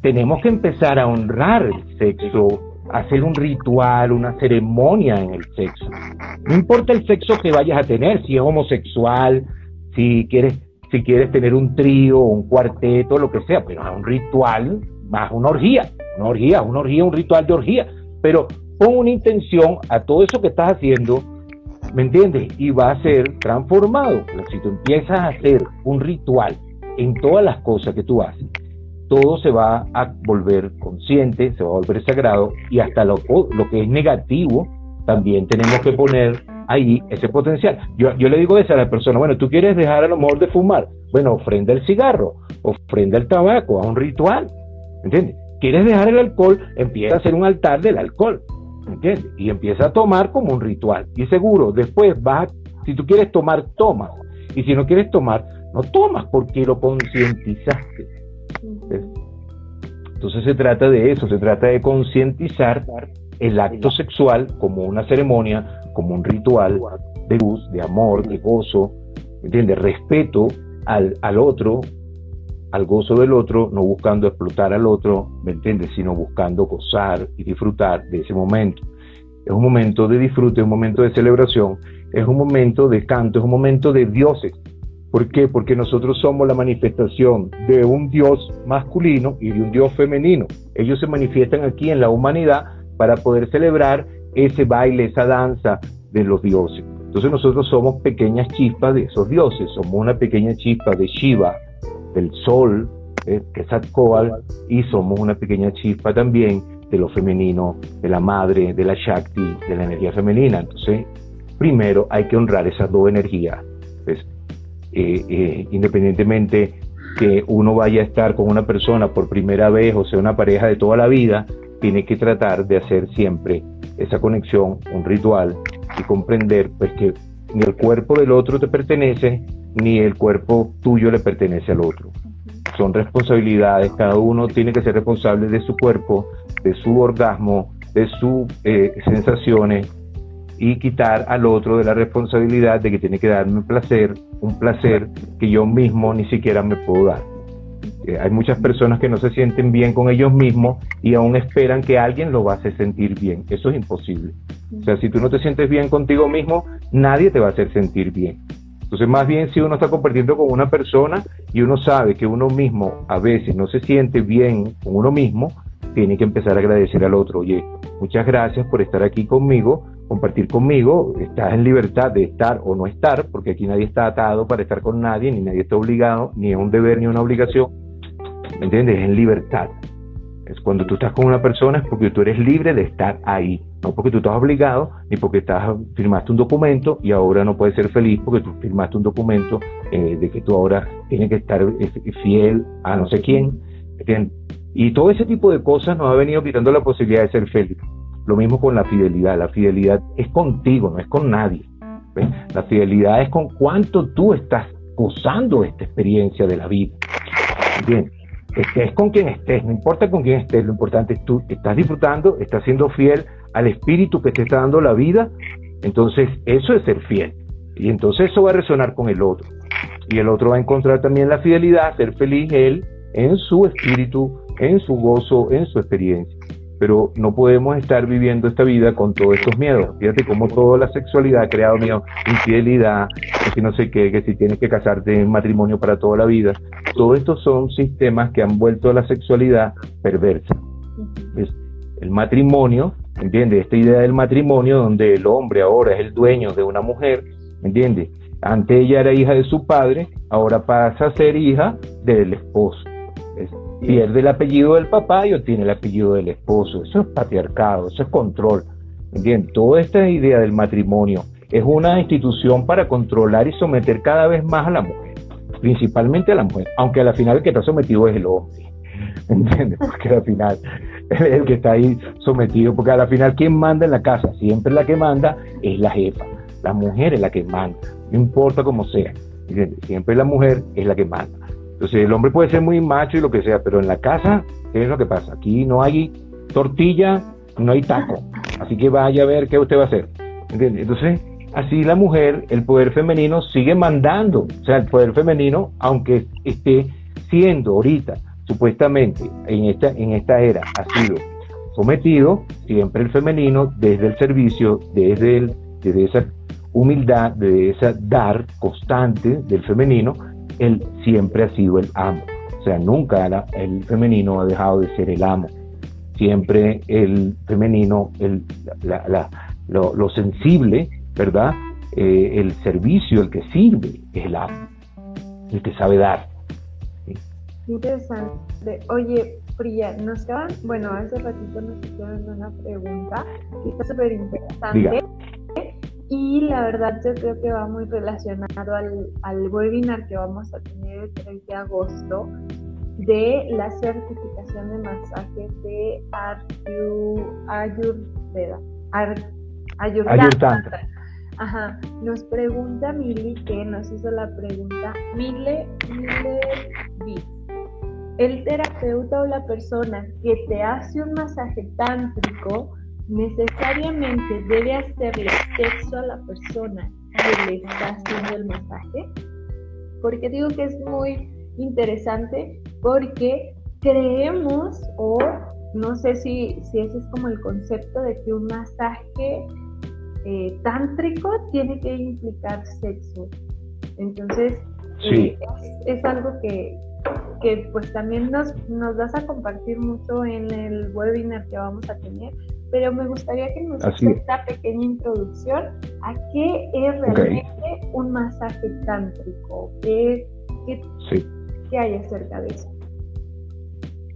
tenemos que empezar a honrar el sexo, hacer un ritual, una ceremonia en el sexo. No importa el sexo que vayas a tener, si es homosexual, si quieres si quieres tener un trío, un cuarteto, lo que sea, pero es un ritual, más una orgía, una orgía, una orgía, un ritual de orgía, pero pon una intención a todo eso que estás haciendo, ¿me entiendes? Y va a ser transformado. si tú empiezas a hacer un ritual en todas las cosas que tú haces, todo se va a volver consciente, se va a volver sagrado y hasta lo, lo que es negativo también tenemos que poner ahí ese potencial. Yo, yo le digo eso a la persona, bueno, tú quieres dejar a lo mejor de fumar, bueno, ofrenda el cigarro, ofrenda el tabaco, a un ritual, ¿entiendes? ¿Quieres dejar el alcohol? Empieza a hacer un altar del alcohol, ¿entiendes? Y empieza a tomar como un ritual. Y seguro, después vas, si tú quieres tomar, tomas. Y si no quieres tomar, no tomas porque lo concientizaste. Entonces se trata de eso, se trata de concientizar el acto sexual como una ceremonia, como un ritual, de luz, de amor, de gozo, ¿entiendes? Respeto al, al otro, al gozo del otro, no buscando explotar al otro, ¿me entiendes? Sino buscando gozar y disfrutar de ese momento. Es un momento de disfrute, es un momento de celebración, es un momento de canto, es un momento de dioses. ¿Por qué? Porque nosotros somos la manifestación de un Dios masculino y de un Dios femenino. Ellos se manifiestan aquí en la humanidad para poder celebrar ese baile, esa danza de los dioses. Entonces nosotros somos pequeñas chispas de esos dioses, somos una pequeña chispa de Shiva, del sol, eh, que es Atkoal, y somos una pequeña chispa también de lo femenino, de la madre, de la Shakti, de la energía femenina. Entonces, primero hay que honrar esas dos energías. Pues, eh, eh, independientemente que uno vaya a estar con una persona por primera vez o sea una pareja de toda la vida, tiene que tratar de hacer siempre esa conexión, un ritual y comprender pues que ni el cuerpo del otro te pertenece, ni el cuerpo tuyo le pertenece al otro. Son responsabilidades, cada uno tiene que ser responsable de su cuerpo, de su orgasmo, de sus eh, sensaciones y quitar al otro de la responsabilidad de que tiene que darme un placer, un placer que yo mismo ni siquiera me puedo dar. Eh, hay muchas personas que no se sienten bien con ellos mismos y aún esperan que alguien lo va a hacer sentir bien. Eso es imposible. O sea, si tú no te sientes bien contigo mismo, nadie te va a hacer sentir bien. Entonces, más bien si uno está compartiendo con una persona y uno sabe que uno mismo a veces no se siente bien con uno mismo, tiene que empezar a agradecer al otro. Oye, muchas gracias por estar aquí conmigo, compartir conmigo, estás en libertad de estar o no estar, porque aquí nadie está atado para estar con nadie, ni nadie está obligado, ni es un deber ni una obligación ¿me entiendes? En libertad. Es cuando tú estás con una persona es porque tú eres libre de estar ahí, no porque tú estás obligado ni porque estás, firmaste un documento y ahora no puedes ser feliz porque tú firmaste un documento eh, de que tú ahora tienes que estar eh, fiel a no sé quién. ¿entiendes? Y todo ese tipo de cosas nos ha venido quitando la posibilidad de ser feliz. Lo mismo con la fidelidad. La fidelidad es contigo, no es con nadie. La fidelidad es con cuánto tú estás gozando esta experiencia de la vida. Bien, estés con quien estés, no importa con quién estés, lo importante es tú estás disfrutando, estás siendo fiel al espíritu que te está dando la vida, entonces eso es ser fiel. Y entonces eso va a resonar con el otro. Y el otro va a encontrar también la fidelidad, ser feliz él en su espíritu, en su gozo, en su experiencia pero no podemos estar viviendo esta vida con todos estos miedos. Fíjate cómo toda la sexualidad ha creado miedo, infidelidad, que no sé qué, que si tienes que casarte en matrimonio para toda la vida. Todos estos son sistemas que han vuelto a la sexualidad perversa. el matrimonio, ¿entiendes? Esta idea del matrimonio donde el hombre ahora es el dueño de una mujer, ¿entiendes? Antes ella era hija de su padre, ahora pasa a ser hija del esposo pierde el apellido del papá y obtiene el apellido del esposo. Eso es patriarcado, eso es control. ¿Entiendes? Toda esta idea del matrimonio es una institución para controlar y someter cada vez más a la mujer, principalmente a la mujer, aunque al final el que está sometido es el hombre. [laughs] ¿Entiendes? Porque al final el que está ahí sometido, porque al final quien manda en la casa, siempre la que manda es la jefa, la mujer es la que manda, no importa cómo sea, siempre la mujer es la que manda. Entonces el hombre puede ser muy macho y lo que sea, pero en la casa, ¿qué es lo que pasa? Aquí no hay tortilla, no hay taco. Así que vaya a ver qué usted va a hacer. Entonces, así la mujer, el poder femenino sigue mandando. O sea, el poder femenino, aunque esté siendo ahorita, supuestamente, en esta, en esta era, ha sido sometido, siempre el femenino, desde el servicio, desde, el, desde esa humildad, desde esa dar constante del femenino, él siempre ha sido el amo. O sea, nunca el femenino ha dejado de ser el amo. Siempre el femenino, el, lo, sensible, ¿verdad? Eh, el servicio, el que sirve, es el amo, el que sabe dar. Interesante. Oye, Fría, nos quedan, bueno, hace ratito nos hicieron una pregunta que está súper interesante. Y la verdad yo creo que va muy relacionado al, al webinar que vamos a tener el 3 de agosto de la certificación de masaje de Ayurveda. Ayurveda. Ajá. Nos pregunta Mili, que nos hizo la pregunta, Mile, Mile El terapeuta o la persona que te hace un masaje tántrico necesariamente debe hacerle sexo a la persona que le está haciendo el masaje. Porque digo que es muy interesante porque creemos o no sé si, si ese es como el concepto de que un masaje eh, tántrico tiene que implicar sexo. Entonces, eh, es, algo que, que pues también nos, nos vas a compartir mucho en el webinar que vamos a tener, pero me gustaría que nos hagas esta pequeña introducción a qué es realmente un masaje tántrico, qué, qué, hay acerca de eso.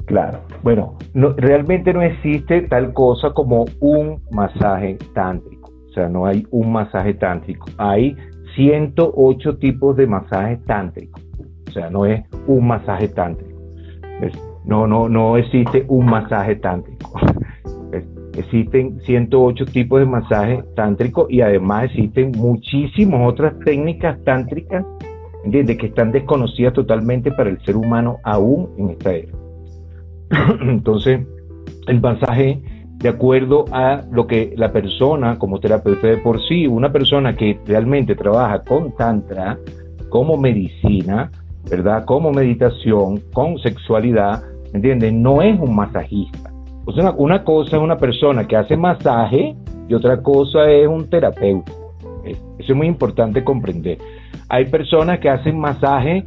Claro, bueno, no, realmente no existe tal cosa como un masaje tántrico, o sea, no hay un masaje tántrico, hay 108 tipos de masajes tántricos, sea, no es un masaje tántrico, no, no, no existe un masaje tántrico. [laughs] Existen 108 tipos de masajes tántricos y además existen muchísimas otras técnicas tántricas, ¿entiendes? Que están desconocidas totalmente para el ser humano aún en esta era. [clears throat] Entonces, el masaje, de acuerdo a lo que la persona como terapeuta de por sí, una persona que realmente trabaja con tantra, como medicina, ¿verdad? Como meditación, con sexualidad, ¿entiendes? No es un masajista pues una, cosa es una persona que hace masaje y otra cosa es un terapeuta. Eso es muy importante comprender. Hay personas que hacen masaje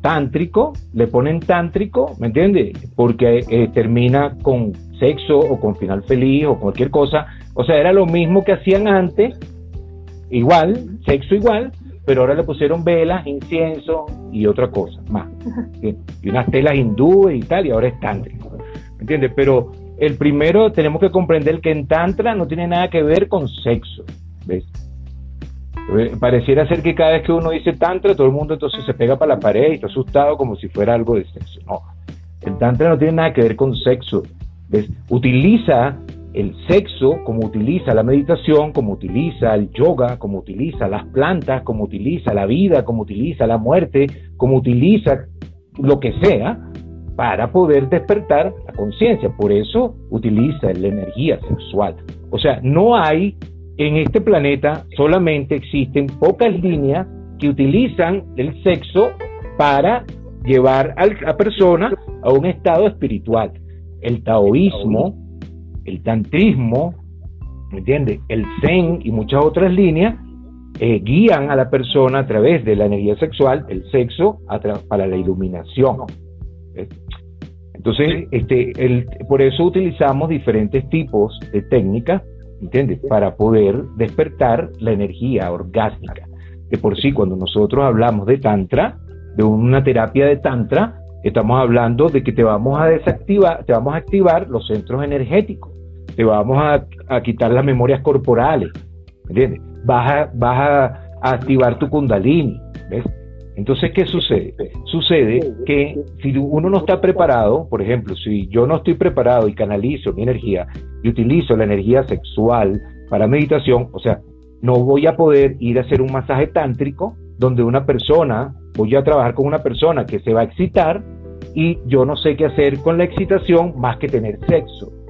tántrico, le ponen tántrico, ¿me entiendes? Porque eh, termina con sexo o con final feliz o cualquier cosa. O sea, era lo mismo que hacían antes, igual, sexo igual, pero ahora le pusieron velas, incienso y otra cosa más. Y unas telas hindúes y tal, y ahora es tántrico. ¿Me entiendes? Pero el primero tenemos que comprender que en Tantra no tiene nada que ver con sexo. ¿ves? Eh, pareciera ser que cada vez que uno dice Tantra, todo el mundo entonces se pega para la pared y está asustado como si fuera algo de sexo. No, el Tantra no tiene nada que ver con sexo. ¿ves? Utiliza el sexo como utiliza la meditación, como utiliza el yoga, como utiliza las plantas, como utiliza la vida, como utiliza la muerte, como utiliza lo que sea para poder despertar la conciencia. Por eso utiliza la energía sexual. O sea, no hay en este planeta, solamente existen pocas líneas que utilizan el sexo para llevar a la persona a un estado espiritual. El taoísmo, el tantrismo, ¿me entiendes? El zen y muchas otras líneas eh, guían a la persona a través de la energía sexual, el sexo, para la iluminación. Entonces, este, el, por eso utilizamos diferentes tipos de técnicas, ¿entiendes? Para poder despertar la energía orgástica. De por sí, cuando nosotros hablamos de Tantra, de una terapia de Tantra, estamos hablando de que te vamos a desactivar, te vamos a activar los centros energéticos, te vamos a, quitar las memorias corporales, ¿entiendes? Vas a, vas a activar tu kundalini, ¿ves? Entonces, ¿qué sucede? Sucede que si uno no está preparado, por ejemplo, si yo no estoy preparado y canalizo mi energía y utilizo la energía sexual para meditación, o sea, no voy a poder ir a hacer un masaje tántrico donde una persona, voy a trabajar con una persona que se va a excitar y yo no sé qué hacer con la excitación más que tener sexo.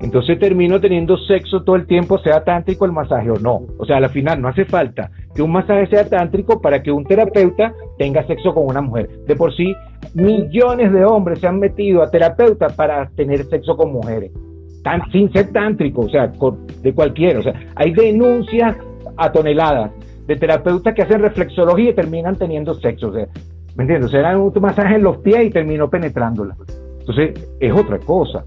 Entonces termino teniendo sexo todo el tiempo, sea tántrico el masaje o no. O sea, al final no hace falta que un masaje sea tántrico para que un terapeuta tenga sexo con una mujer. De por sí, millones de hombres se han metido a terapeutas para tener sexo con mujeres, tan, sin ser tántrico, o sea, de cualquiera. O sea, hay denuncias a toneladas de terapeutas que hacen reflexología y terminan teniendo sexo. O sea, ¿me entiendes? O sea, dan un masaje en los pies y terminó penetrándola. Entonces, es otra cosa.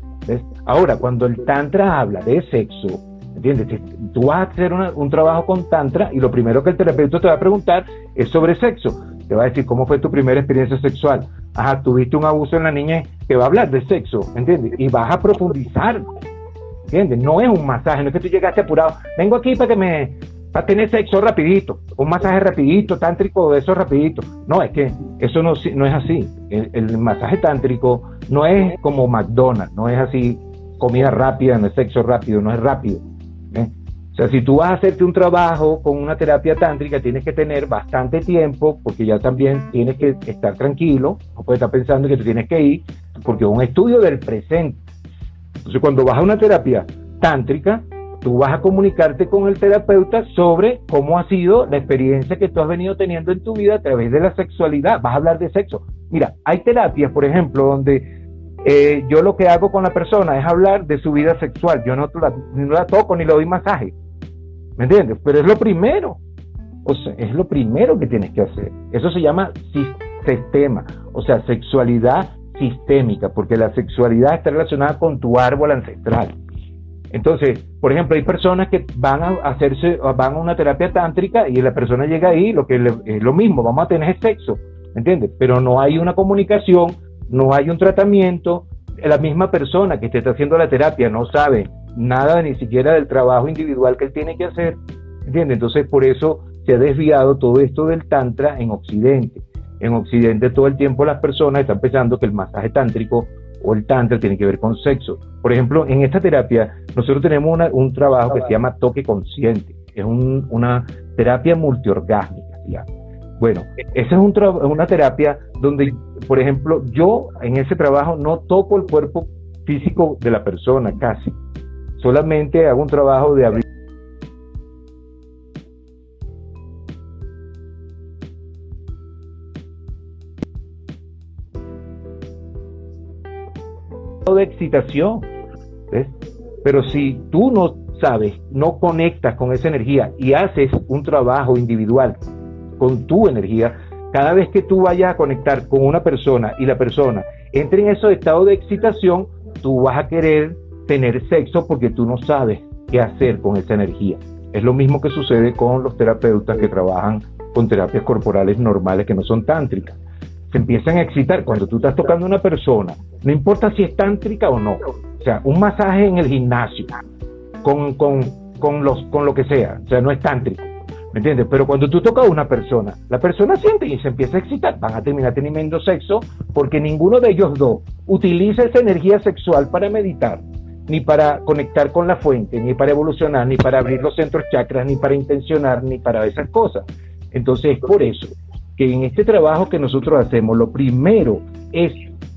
Ahora, cuando el Tantra habla de sexo, ¿entiendes? Tú vas a hacer un trabajo con Tantra y lo primero que el terapeuta te va a preguntar es sobre sexo. Te va a decir cómo fue tu primera experiencia sexual. Ajá, tuviste un abuso en la niña, te va a hablar de sexo, ¿entiendes? Y vas a profundizar, ¿entiendes? No es un masaje, no es que tú llegaste apurado. Vengo aquí para que me, para tener sexo rapidito, un masaje rapidito, tántrico, eso rapidito. No, es que eso no, no es así. El, masaje tántrico no es como McDonald's, no es así comida rápida, no es sexo rápido, no es rápido. ¿eh? O sea, si tú vas a hacerte un trabajo con una terapia tántrica, tienes que tener bastante tiempo, porque ya también tienes que estar tranquilo, no puedes estar pensando que tú tienes que ir, porque es un estudio del presente. Entonces, cuando vas a una terapia tántrica, tú vas a comunicarte con el terapeuta sobre cómo ha sido la experiencia que tú has venido teniendo en tu vida a través de la sexualidad. Vas a hablar de sexo. Mira, hay terapias, por ejemplo, donde eh, yo lo que hago con la persona es hablar de su vida sexual. Yo no la, no la toco ni le doy masaje. ¿Me entiendes? Pero es lo primero. O sea, es lo primero que tienes que hacer. Eso se llama sistema, o sea, sexualidad sistémica, porque la sexualidad está relacionada con tu árbol ancestral. Entonces, por ejemplo, hay personas que van a hacerse, van a una terapia tántrica y la persona llega ahí, lo que es lo mismo, vamos a tener sexo, ¿me entiendes? Pero no hay una comunicación, no hay un tratamiento, la misma persona que te está haciendo la terapia no sabe nada ni siquiera del trabajo individual que él tiene que hacer, ¿entiendes? Entonces, por eso se ha desviado todo esto del tantra en Occidente. En Occidente todo el tiempo las personas están pensando que el masaje tántrico o el tantra tiene que ver con sexo. Por ejemplo, en esta terapia nosotros tenemos un trabajo que se llama toque consciente. Es una terapia multiorgásmica. Bueno, esa es una terapia donde, por ejemplo, yo en ese trabajo no toco el cuerpo físico de la persona casi. Solamente hago un trabajo de abrir excitación. Pero si tú no sabes, no conectas con esa energía y haces un trabajo individual con tu energía, cada vez que tú vayas a conectar con una persona y la persona entre en esos estados de excitación, tú vas a querer tener sexo porque tú no sabes qué hacer con esa energía. Es lo mismo que sucede con los terapeutas que trabajan con terapias corporales normales que no son tántricas se empiezan a excitar cuando tú estás tocando a una persona, no importa si es tántrica o no. O sea, un masaje en el gimnasio, con, con, con, los, con lo que sea, o sea, no es tántrico. ¿Me entiendes? Pero cuando tú tocas a una persona, la persona siente y se empieza a excitar. Van a terminar teniendo sexo porque ninguno de ellos dos utiliza esa energía sexual para meditar, ni para conectar con la fuente, ni para evolucionar, ni para abrir los centros chakras, ni para intencionar, ni para esas cosas. Entonces, por eso, que en este trabajo que nosotros hacemos, lo primero es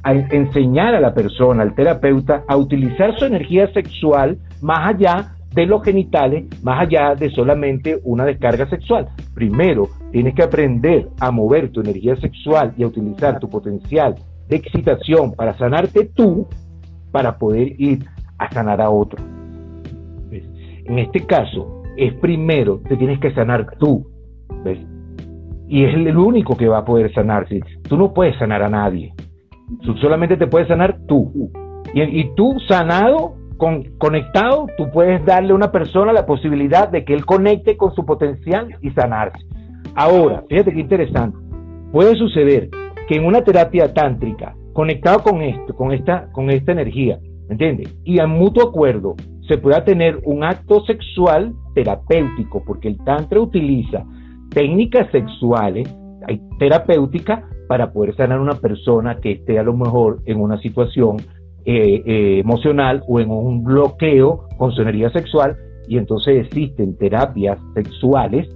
enseñar a la persona, al terapeuta, a utilizar su energía sexual más allá de los genitales, más allá de solamente una descarga sexual. Primero, tienes que aprender a mover tu energía sexual y a utilizar tu potencial de excitación para sanarte tú, para poder ir a sanar a otro. En este caso, es primero, te tienes que sanar tú. ¿ves? Y es el único que va a poder sanarse. Tú no puedes sanar a nadie. Solamente te puedes sanar tú. Y, tú sanado, con, conectado, tú puedes darle a una persona la posibilidad de que él conecte con su potencial y sanarse. Ahora, fíjate qué interesante. Puede suceder que en una terapia tántrica, conectado con esto, con esta, con esta energía, ¿entiendes? Y a mutuo acuerdo, se pueda tener un acto sexual terapéutico, porque el tantra utiliza técnicas sexuales, hay terapéutica para poder sanar a una persona que esté a lo mejor en una situación eh, eh, emocional o en un bloqueo con su energía sexual y entonces existen terapias sexuales,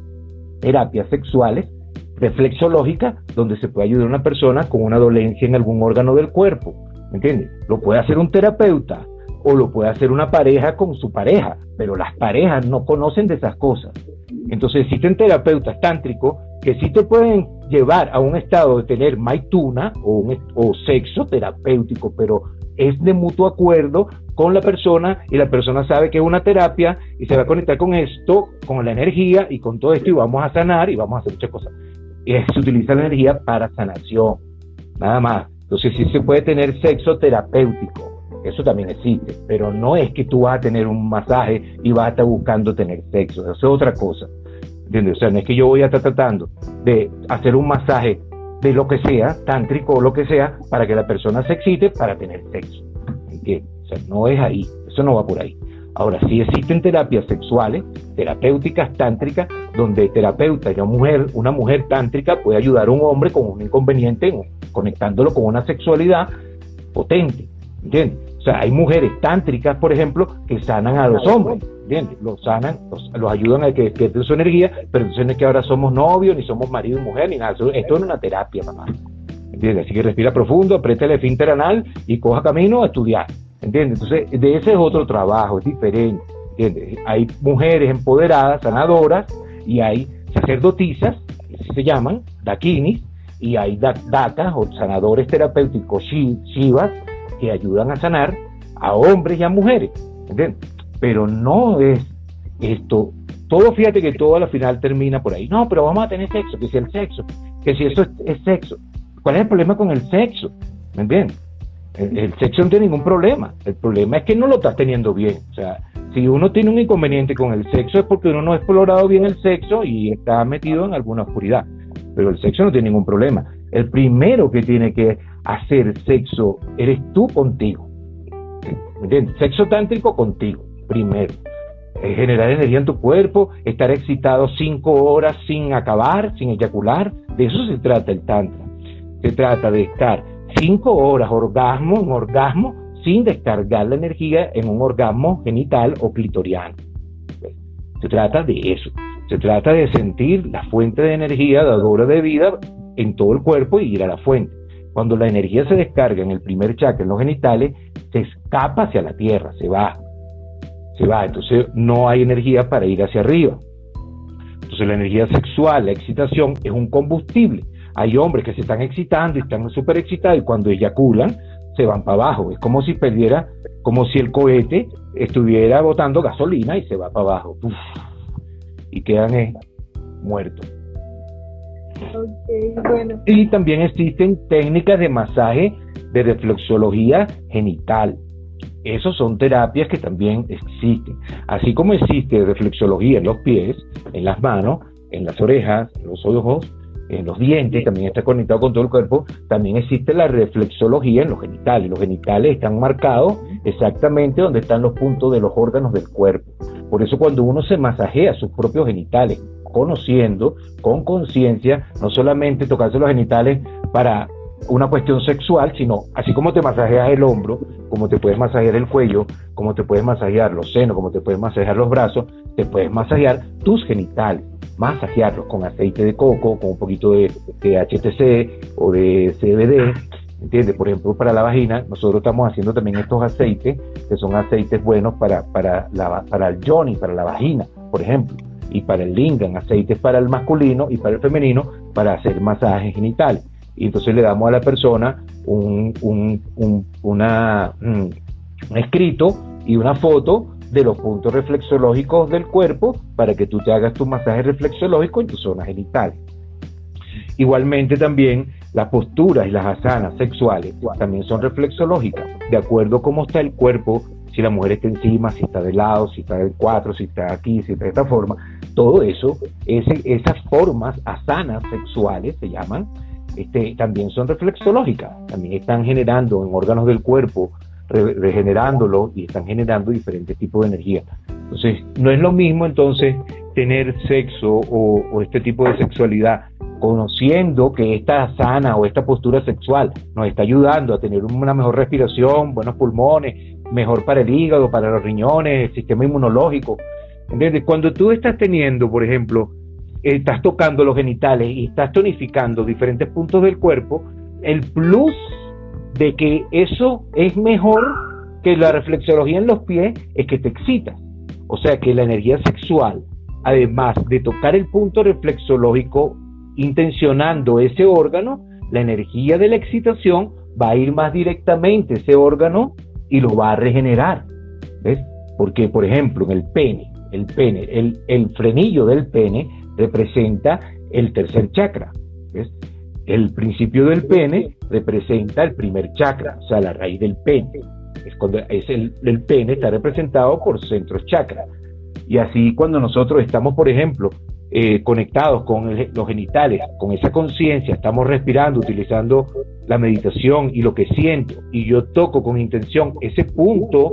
terapias sexuales reflexológicas donde se puede ayudar a una persona con una dolencia en algún órgano del cuerpo, ¿me entiendes? Lo puede hacer un terapeuta o lo puede hacer una pareja con su pareja, pero las parejas no conocen de esas cosas. Entonces existen terapeutas tántricos que sí te pueden llevar a un estado de tener maituna o, o sexo terapéutico, pero es de mutuo acuerdo con la persona y la persona sabe que es una terapia y se va a conectar con esto, con la energía y con todo esto y vamos a sanar y vamos a hacer muchas cosas. Y [laughs] se utiliza la energía para sanación, nada más. Entonces sí se puede tener sexo terapéutico, eso también existe, pero no es que tú vas a tener un masaje y vas a estar buscando tener sexo, eso es otra cosa. ¿Entiendes? O sea, no es que yo voy a estar tratando de hacer un masaje de lo que sea, tántrico o lo que sea, para que la persona se excite para tener sexo. ¿Entiendes? O sea, no es ahí, eso no va por ahí. Ahora, sí existen terapias sexuales, terapéuticas tántricas, donde terapeuta, una mujer, una mujer tántrica puede ayudar a un hombre con un inconveniente, conectándolo con una sexualidad potente. ¿Entiendes? Sea, hay mujeres tántricas, por ejemplo, que sanan a los hombres, ¿entiendes? Los sanan, los, ayudan a que despierten su energía, pero entonces no es que ahora somos novios, ni somos marido y mujer, ni nada. Esto es una terapia, mamá. ¿Entiendes? Así que respira profundo, aprieta el esfínter anal y coja camino a estudiar. ¿Entiendes? Entonces, de ese es otro trabajo, es diferente. Hay mujeres empoderadas, sanadoras, y hay sacerdotisas, así se llaman, dakinis, y hay datas o sanadores terapéuticos shivas que ayudan a sanar a hombres y a mujeres. Pero no es esto, todo fíjate que todo al final termina por ahí. No, pero vamos a tener sexo, que si el sexo, que si eso es, sexo. ¿Cuál es el problema con el sexo? ¿Me entiendes? El, sexo no tiene ningún problema. El problema es que no lo estás teniendo bien. O sea, si uno tiene un inconveniente con el sexo es porque uno no ha explorado bien el sexo y está metido en alguna oscuridad. Pero el sexo no tiene ningún problema. El primero que tiene que hacer sexo eres tú contigo. ¿Me entiendes? Sexo tántrico contigo, primero. generar energía en tu cuerpo, estar excitado cinco horas sin acabar, sin eyacular. De eso se trata el tantra. Se trata de estar cinco horas orgasmo en orgasmo sin descargar la energía en un orgasmo genital o clitoriano. Se trata de eso. Se trata de sentir la fuente de energía dadora de vida en todo el cuerpo y ir a la fuente. Cuando la energía se descarga en el primer chakra, en los genitales, se escapa hacia la tierra, se va. Se va. Entonces no hay energía para ir hacia arriba. Entonces la energía sexual, la excitación, es un combustible hay hombres que se están excitando y están súper excitados y cuando eyaculan se van para abajo. Es como si perdiera, como si el cohete estuviera botando gasolina y se va para abajo. y quedan eh, muertos. Y también existen técnicas de masaje de reflexología genital. Esas son terapias que también existen. Así como existe reflexología en los pies, en las manos, en las orejas, en los ojos, en los dientes, también está conectado con todo el cuerpo, también existe la reflexología en los genitales. Los genitales están marcados exactamente donde están los puntos de los órganos del cuerpo. Por eso cuando uno se masajea sus propios genitales, conociendo, con conciencia, no solamente tocarse los genitales para una cuestión sexual, sino así como te masajeas el hombro, como te puedes masajear el cuello, como te puedes masajear los senos, como te puedes masajear los brazos, te puedes masajear tus genitales masajearlos con aceite de coco, con un poquito de, HTC o de CBD, ¿entiendes? Por ejemplo, para la vagina, nosotros estamos haciendo también estos aceites, que son aceites buenos para, para, la, para el yoni, para la vagina, por ejemplo, y para el lingam, aceites para el masculino y para el femenino, para hacer masajes genitales. Y entonces le damos a la persona un, un, un, una, un escrito y una foto de los puntos reflexológicos del cuerpo para que tú te hagas tu masaje reflexológico en tus zonas genitales. Igualmente también las posturas y las asanas sexuales también son reflexológicas, de acuerdo a cómo está el cuerpo, si la mujer está encima, si está de lado, si está del cuatro, si está aquí, si está de esta forma, todo eso, esas formas asanas sexuales se llaman, este, también son reflexológicas, también están generando en órganos del cuerpo regenerándolo y están generando diferentes tipos de energía. Entonces, no es lo mismo entonces tener sexo o, este tipo de sexualidad conociendo que esta sana o esta postura sexual nos está ayudando a tener una mejor respiración, buenos pulmones, mejor para el hígado, para los riñones, el sistema inmunológico. ¿Entiendes? Cuando tú estás teniendo, por ejemplo, estás tocando los genitales y estás tonificando diferentes puntos del cuerpo, el plus de que eso es mejor que la reflexología en los pies, es que te excita. O sea que la energía sexual, además de tocar el punto reflexológico intencionando ese órgano, la energía de la excitación va a ir más directamente a ese órgano y lo va a regenerar. ¿Ves? Porque, por ejemplo, en el pene, el pene, el, el frenillo del pene representa el tercer chakra. ¿ves? El principio del pene representa el primer chakra, o sea, la raíz del pene. Es cuando es el, pene está representado por centros chakra. Y así cuando nosotros estamos, por ejemplo, eh, conectados con los genitales, con esa conciencia, estamos respirando, utilizando la meditación y lo que siento, y yo toco con intención ese punto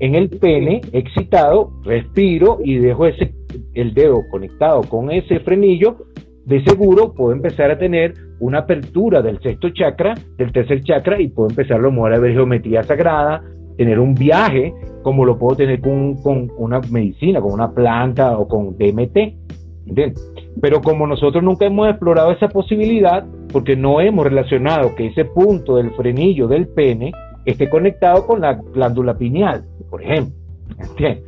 en el pene excitado, respiro y dejo ese, el dedo conectado con ese frenillo, de seguro puedo empezar a tener una apertura del sexto chakra, del tercer chakra, y puedo empezar a mover a ver geometría sagrada, tener un viaje, como lo puedo tener con, con una medicina, con una planta o con DMT. ¿entiendes? Pero como nosotros nunca hemos explorado esa posibilidad, porque no hemos relacionado que ese punto del frenillo del pene esté conectado con la glándula pineal, por ejemplo. ¿entiendes?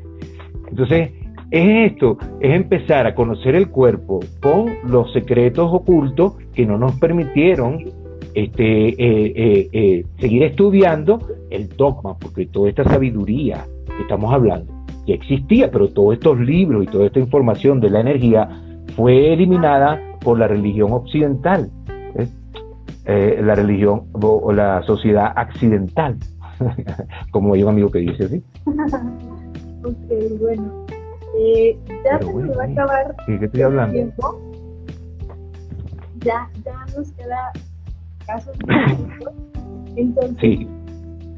Entonces, es esto, es empezar a conocer el cuerpo con los secretos ocultos que no nos permitieron este, eh, eh, eh, seguir estudiando el dogma, porque toda esta sabiduría que estamos hablando ya existía, pero todos estos libros y toda esta información de la energía fue eliminada por la religión occidental, la religión o, la sociedad accidental, [laughs] como hay un amigo que dice así. [laughs] ok, bueno. ya se va a acabar ¿qué estoy hablando? tiempo. Ya, ya nos queda casos [laughs] Entonces,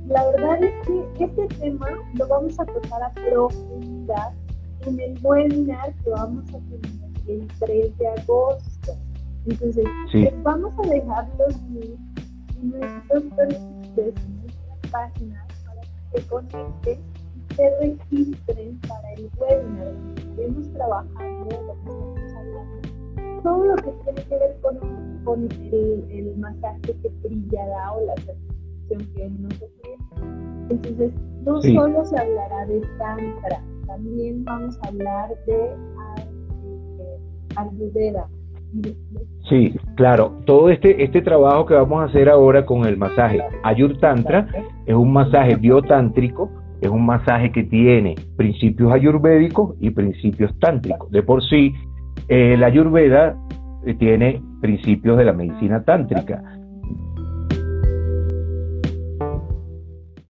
la verdad es que este tema lo vamos a tocar a profundidad en el webinar que vamos a tener el 3 de agosto. Entonces, les vamos a dejar los links en nuestros perfiles, páginas, para que se conecten y se registren para el webinar. Estaremos trabajando lo que estamos hablando. Todo lo que tiene que ver con con el, el masaje que brillará o la certificación que nos ofrece. Entonces, no solo se hablará de Tantra, también vamos a hablar de Ayurveda. Sí, claro. Todo este, este trabajo que vamos a hacer ahora con el masaje Ayur Tantra es un masaje biotántrico, es un masaje que tiene principios ayurvédicos y principios tántricos. De por sí, eh, la Ayurveda tiene principios de la medicina tántrica.